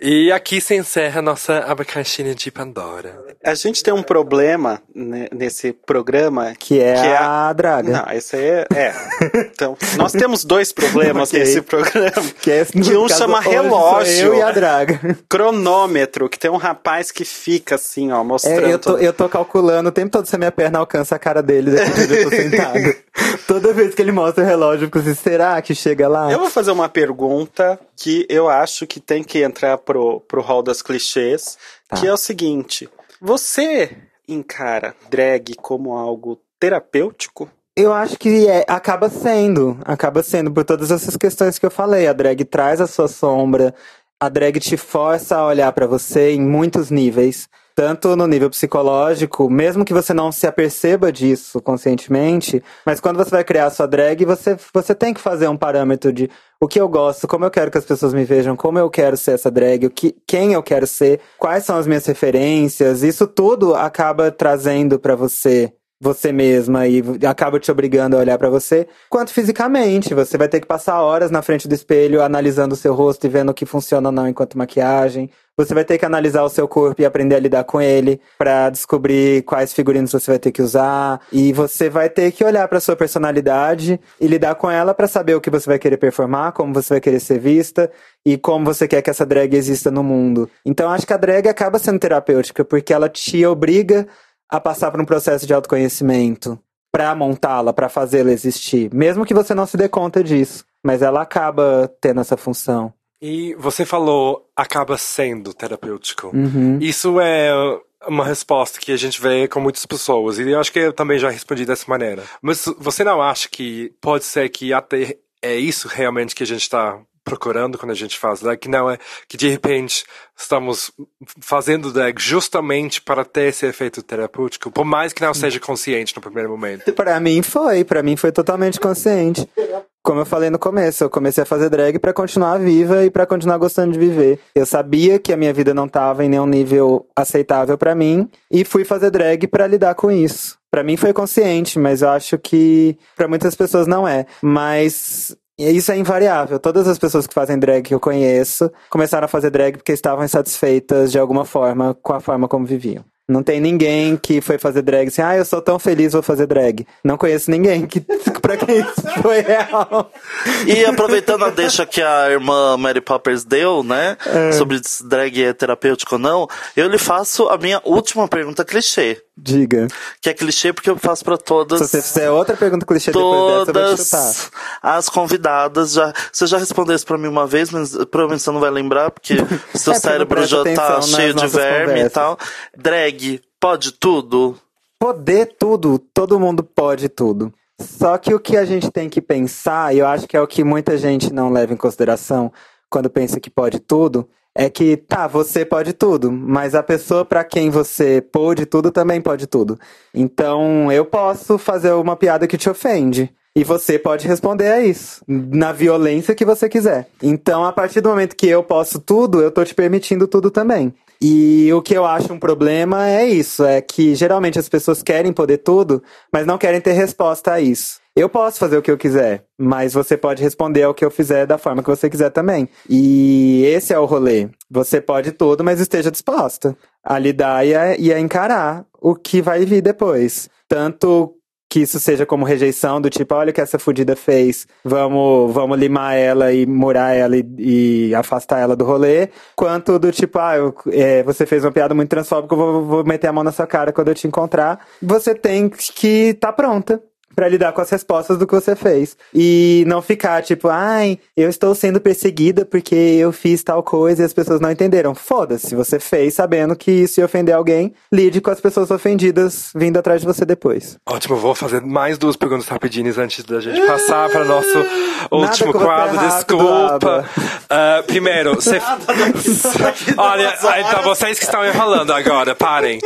E aqui se encerra a nossa abacaxina de Pandora. A gente tem um problema né, nesse programa Que é a draga. Não, esse aí é. é. Então, nós temos dois problemas Ok. nesse programa. Que, é, Que um chama relógio. Eu e a draga. Cronômetro, que tem um rapaz que fica assim, ó, mostrando. É, eu, tô, eu tô calculando o tempo todo se a minha perna alcança a cara dele depois eu tô sentado. Toda vez que ele mostra o relógio, eu fico assim, será que chega lá? Eu vou fazer uma pergunta que eu acho que tem que entrar pro, pro hall das clichês, Tá. que é o seguinte: você encara drag como algo terapêutico? Eu acho que é, acaba sendo, acaba sendo por todas essas questões que eu falei. A drag traz a sua sombra, a drag te força a olhar pra você em muitos níveis, tanto no nível psicológico, mesmo que você não se aperceba disso conscientemente, mas quando você vai criar sua drag, você, você tem que fazer um parâmetro de o que eu gosto, como eu quero que as pessoas me vejam, como eu quero ser essa drag, o que, quem eu quero ser, quais são as minhas referências, isso tudo acaba trazendo pra você você mesma e acaba te obrigando a olhar pra você, quanto fisicamente. Você vai ter que passar horas na frente do espelho analisando o seu rosto e vendo o que funciona ou não enquanto maquiagem. Você vai ter que analisar o seu corpo e aprender a lidar com ele pra descobrir quais figurinos você vai ter que usar. E você vai ter que olhar pra sua personalidade e lidar com ela pra saber o que você vai querer performar, como você vai querer ser vista e como você quer que essa drag exista no mundo. Então acho que a drag acaba sendo terapêutica porque ela te obriga a passar por um processo de autoconhecimento pra montá-la, pra fazê-la existir, mesmo que você não se dê conta disso, mas ela acaba tendo essa função. E você falou acaba sendo terapêutico. Uhum. Isso é uma resposta que a gente vê com muitas pessoas. E eu acho que eu também já respondi dessa maneira. Mas você não acha que pode ser que até é isso realmente que a gente está procurando quando a gente faz drag? Que não é que de repente estamos fazendo drag justamente para ter esse efeito terapêutico, por mais que não seja consciente no primeiro momento. Pra mim foi, pra mim foi totalmente consciente. Como eu falei no começo, eu comecei a fazer drag pra continuar viva e pra continuar gostando de viver. Eu sabia que a minha vida não tava em nenhum nível aceitável pra mim e fui fazer drag pra lidar com isso. Pra mim foi consciente, mas eu acho que pra muitas pessoas não é. Mas isso é invariável. Todas as pessoas que fazem drag que eu conheço começaram a fazer drag porque estavam insatisfeitas de alguma forma com a forma como viviam. Não tem ninguém que foi fazer drag assim, ah, eu sou tão feliz, vou fazer drag. Não conheço ninguém que, pra quem isso foi real. E aproveitando a deixa que a irmã Mary Poppers deu, né? Sobre se drag é terapêutico ou não, eu lhe faço a minha última pergunta clichê. Diga. Que é clichê porque eu faço pra todas. Se você fizer outra pergunta clichê depois dessa, eu vou te chutar. Todas as convidadas já. Você já respondeu isso pra mim uma vez, mas provavelmente você não vai lembrar, porque seu É, cérebro já tá cheio de verme e conversas. tal. Drag, pode tudo? Poder tudo, todo mundo pode tudo. Só que o que a gente tem que pensar, e eu acho que é o que muita gente não leva em consideração quando pensa que pode tudo, é que, tá, você pode tudo, mas a pessoa pra quem você pode tudo também pode tudo. Então, eu posso fazer uma piada que te ofende. E você pode responder a isso, na violência que você quiser. Então, a partir do momento que eu posso tudo, eu tô te permitindo tudo também. E o que eu acho um problema é isso, é que geralmente as pessoas querem poder tudo, mas não querem ter resposta a isso. Eu posso fazer o que eu quiser, mas você pode responder ao que eu fizer da forma que você quiser também. E esse é o rolê. Você pode tudo, mas esteja disposta a lidar e a, e a encarar o que vai vir depois. Tanto que isso seja como rejeição, do tipo, olha o que essa fudida fez, vamos, vamos limar ela e murar ela e, e afastar ela do rolê, quanto do tipo, ah, eu- é, você fez uma piada muito transfóbica, eu vou, vou meter a mão na sua cara quando eu te encontrar. Você tem que estar pronta pra lidar com as respostas do que você fez. E não ficar tipo, ai, eu estou sendo perseguida porque eu fiz tal coisa e as pessoas não entenderam. Foda-se, você fez sabendo que isso ia ofender alguém, lide com as pessoas ofendidas vindo atrás de você depois. Ótimo, vou fazer mais duas perguntas rapidinhas antes da gente passar para nosso último você quadro. rápido, Desculpa. Ah, primeiro, você. Olha, então vocês que estão enrolando agora, parem.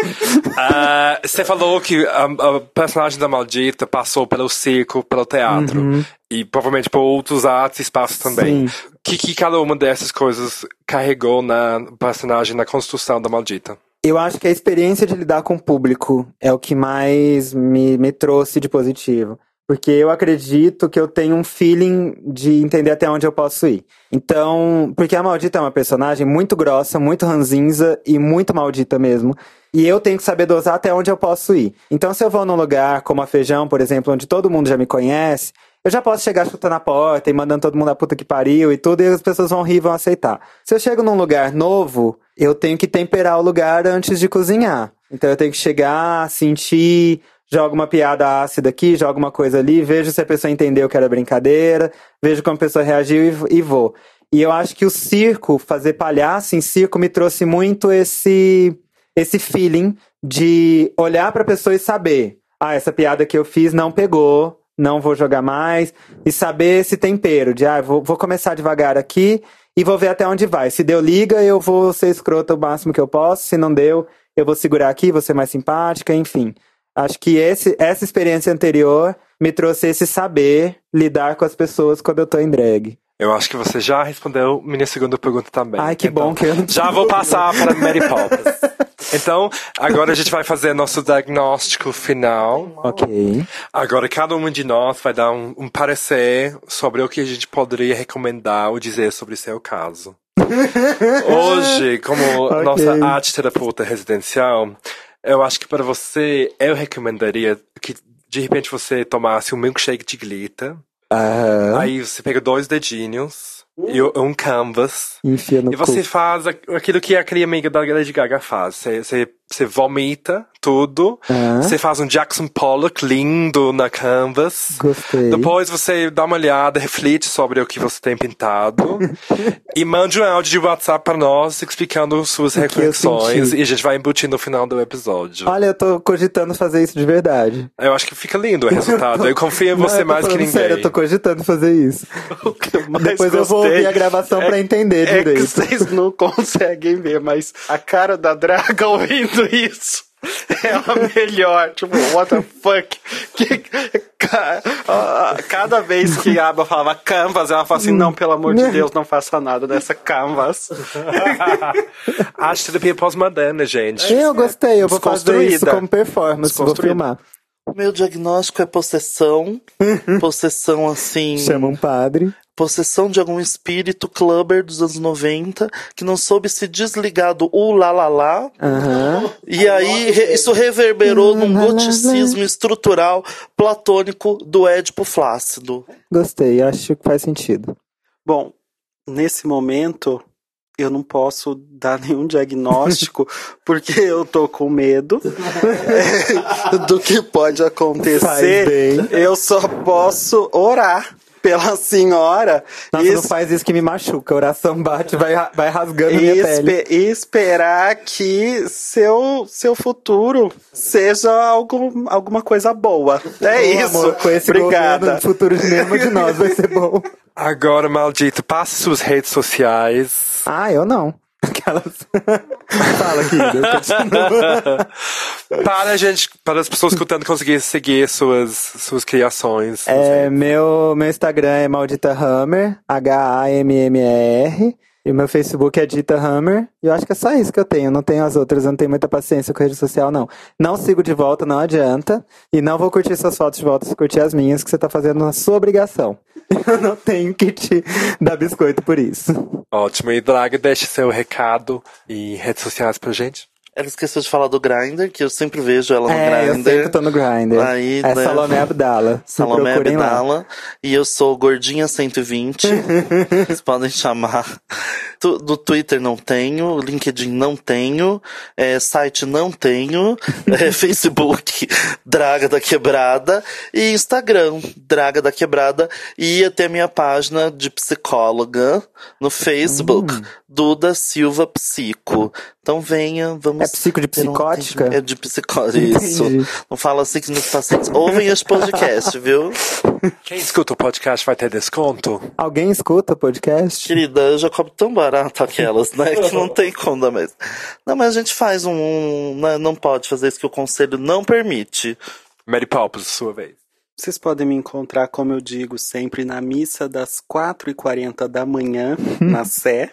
Ah, Você falou que a, a personagem da Maldita passou pelo circo, pelo teatro. E provavelmente por outros artes e espaços também. Uhum. Sim. O que, que cada uma dessas coisas carregou na personagem, na construção da Maldita? Eu acho que a experiência de lidar com o público é o que mais me, me trouxe de positivo. Porque eu acredito que eu tenho um feeling de entender até onde eu posso ir. Então, porque a Maldita é uma personagem muito grossa, muito ranzinza e muito maldita mesmo. E eu tenho que saber dosar até onde eu posso ir. Então, se eu vou num lugar como a Feijão, por exemplo, onde todo mundo já me conhece, eu já posso chegar chutando a porta e mandando todo mundo a puta que pariu e tudo, e as pessoas vão rir e vão aceitar. Se eu chego num lugar novo, eu tenho que temperar o lugar antes de cozinhar. Então eu tenho que chegar, sentir, jogo uma piada ácida aqui, jogo uma coisa ali, vejo se a pessoa entendeu que era brincadeira, vejo como a pessoa reagiu e, e vou. E eu acho que o circo, fazer palhaço em circo, me trouxe muito esse, esse feeling de olhar pra pessoa e saber. Ah, essa piada que eu fiz não pegou, não vou jogar mais. E saber esse tempero de, ah, vou, vou começar devagar aqui e vou ver até onde vai. Se deu liga, eu vou ser escrota o máximo que eu posso. Se não deu, eu vou segurar aqui, vou ser mais simpática, enfim. Acho que esse, essa experiência anterior me trouxe esse saber lidar com as pessoas quando eu tô em drag. Eu acho que você já respondeu minha segunda pergunta também. Ai, que Então, bom que eu não Já vou passar para Mary Poppins. Então, agora a gente vai fazer nosso diagnóstico final. Ok. Agora, cada um de nós vai dar um, um parecer sobre o que a gente poderia recomendar ou dizer sobre seu caso. Hoje, como Ok. nossa arte terapeuta residencial, eu acho que para você, eu recomendaria que de repente você tomasse um milkshake de glitter. Aham. Aí você pega dois dedinhos e um canvas. Enfia no E você cu. faz a- aquilo que aquele amiga da Lady Gaga faz. Você, você, você vomita tudo. Você faz um Jackson Pollock lindo na canvas. Gostei. Depois você dá uma olhada, reflete sobre o que você tem pintado. e mande um áudio de WhatsApp para nós explicando suas eu reflexões. E a gente vai embutir no final do episódio. Olha, eu tô cogitando fazer isso de verdade. Eu acho que fica lindo o resultado. Eu confio em Não, você tô mais que ninguém. Sério, eu tô cogitando fazer isso. O Depois eu vou ouvir a gravação pra entender é direito. vocês não conseguem ver, mas a cara da Draga ouvindo isso é a melhor. Tipo, what the fuck? Que, ca- cada vez que a Aba falava canvas, ela fala assim: não, pelo amor de Deus, não faça nada dessa canvas. Arte terapia pós-moderna, gente. Eu gostei, eu vou fazer isso como performance, vou filmar. Meu diagnóstico é possessão. possessão, assim. Chama um padre. Possessão de algum espírito clubber dos anos 90 que não soube se desligar do uh lá lá lá. Aham. E aí re- isso reverberou num goticismo estrutural platônico do Édipo Flácido. Gostei, acho que faz sentido. Bom, nesse momento. Eu não posso dar nenhum diagnóstico porque eu tô com medo do que pode acontecer. bem. Eu só posso orar pela senhora Nossa, e não faz isso que me machuca. A oração bate, vai, vai rasgando e, minha pele. espe- e esperar que seu, seu futuro seja algo, alguma coisa boa. É isso. amor, com esse Obrigada. governo, o futuro de nenhuma de nós vai ser bom. Agora, maldito, passe suas redes sociais. Ah, eu não. Aquelas. Fala, querida. Para gente, para as pessoas escutando conseguir seguir suas, suas criações. É, meu, meu Instagram é Maldita Hammer, H-A-M-M-E-R. E o meu Facebook é Dita Hammer. E eu acho que é só isso que eu tenho. Não tenho as outras, eu não tenho muita paciência com rede social, não. Não sigo de volta, não adianta. E não vou curtir suas fotos de volta se curtir as minhas, que você tá fazendo na sua obrigação. Eu não tenho que te dar biscoito por isso. Ótimo. E Draga, deixe seu recado e redes sociais pra gente. Ela esqueceu de falar do Grindr, que eu sempre vejo ela no É, eu Grindr. sempre tô no Grindr. Aí, é né, Salomé Abdala. Salomé procurem lá. Abdala. E eu sou Gordinha 120. Vocês podem chamar. Tu- Do Twitter não tenho, LinkedIn não tenho, é, site não tenho, é, Facebook Draga da Quebrada e Instagram Draga da Quebrada e até minha página de psicóloga no Facebook Hum. Duda Silva Psico. Então venha, vamos. É psico de um psicótica? atendimento- É de psicótica, isso. Não fala assim que nos pacientes ouvem este podcast, viu? Quem escuta o podcast vai ter desconto? Alguém escuta o podcast? Querida, eu já cobro tão barato aquelas, né? Que não tem como dar mais. Não, mas a gente faz um. um, né, não pode fazer isso que o conselho não permite. Mary Poppins, sua vez. Vocês podem me encontrar, como eu digo, sempre na missa das 4h40 da manhã, na Sé.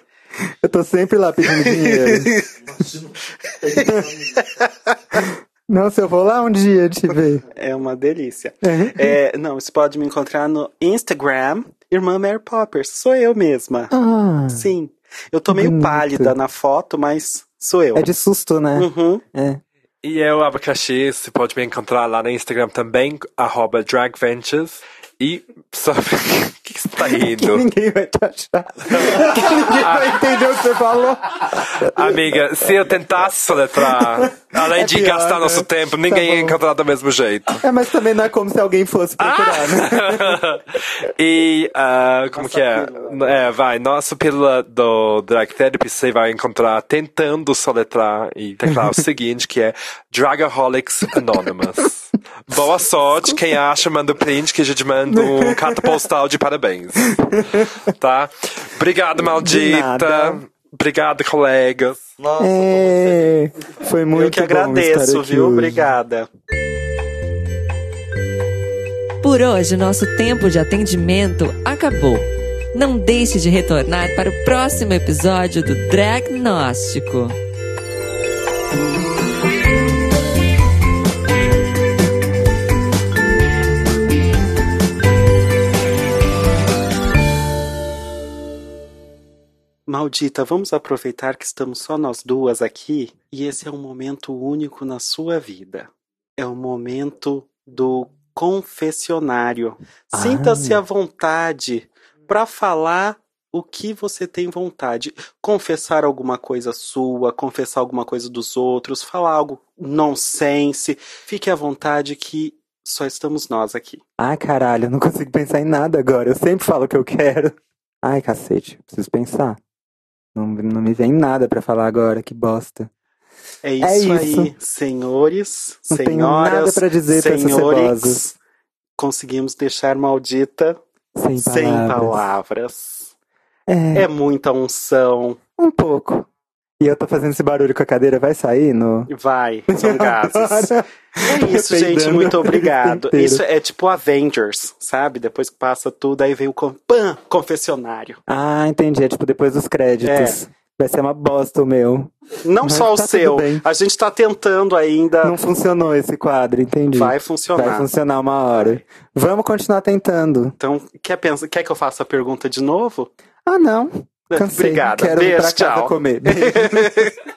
Eu tô sempre lá pedindo dinheiro. Nossa, eu vou lá um dia te ver. É uma delícia. É, não, você pode me encontrar no Instagram, Irmã Mary Poppers. Sou eu mesma. Ah, Sim. Eu tô meio Bonito. pálida na foto, mas sou eu. é de susto, né? Uhum. É. E eu, Abacaxi, você pode me encontrar lá no Instagram também, arroba dragventures. E sobre... O que, que você tá Que rindo? ninguém vai te achar. que ninguém vai entender o que você falou. Amiga, se eu tentasse soletrar, além É de pior, gastar né? nosso tempo, Tá ninguém ia bom. encontrar do mesmo jeito. É, mas também não é como se alguém fosse procurar, né? e, ah, como que é? É, vai, nossa pílula do Drag Therapy você vai encontrar tentando soletrar e teclar o seguinte, que é Dragaholics Anonymous. Boa sorte, quem acha, manda o print que a gente manda um carta postal de parabéns. Tá? Obrigado, maldita. Obrigado, colegas. Nossa, É, foi muito eu que bom estar agradeço, aqui viu? hoje. Obrigada. Por hoje, nosso tempo de atendimento acabou. Não deixe de retornar para o próximo episódio do Dragnóstico. Maldita, vamos aproveitar que estamos só nós duas aqui e esse é um momento único na sua vida. É o momento do confessionário. Sinta-se à vontade para falar o que você tem vontade. Confessar alguma coisa sua, confessar alguma coisa dos outros, falar algo nonsense. Fique à vontade que só estamos nós aqui. Ai, caralho, eu não consigo pensar em nada agora. Eu sempre falo o que eu quero. Ai, cacete, preciso pensar. Não, não me vem nada pra falar agora, que bosta. É isso, É isso. aí, senhores, Não tenho senhoras, nada pra dizer pra senhores. cebosas. Conseguimos deixar maldita Sem sem palavras. palavras. É, É muita unção. um pouco. E eu tô fazendo esse barulho com a cadeira, vai sair no... Vai, são gases. É isso, gente. Muito o obrigado. Isso é tipo Avengers, sabe? Depois que passa tudo, aí vem o con- pam, confessionário. Ah, entendi. É tipo depois dos créditos. Vai ser uma bosta o meu. Não Mas só o tá tudo seu. A gente tá tentando ainda. Não funcionou esse quadro, entendi. Vai funcionar. Vai funcionar uma hora. Vamos continuar tentando. Então, quer, pensa, quer que eu faça a pergunta de novo? Ah, não. Cansei. Obrigada. Quero ir Beijo, pra casa tchau. comer.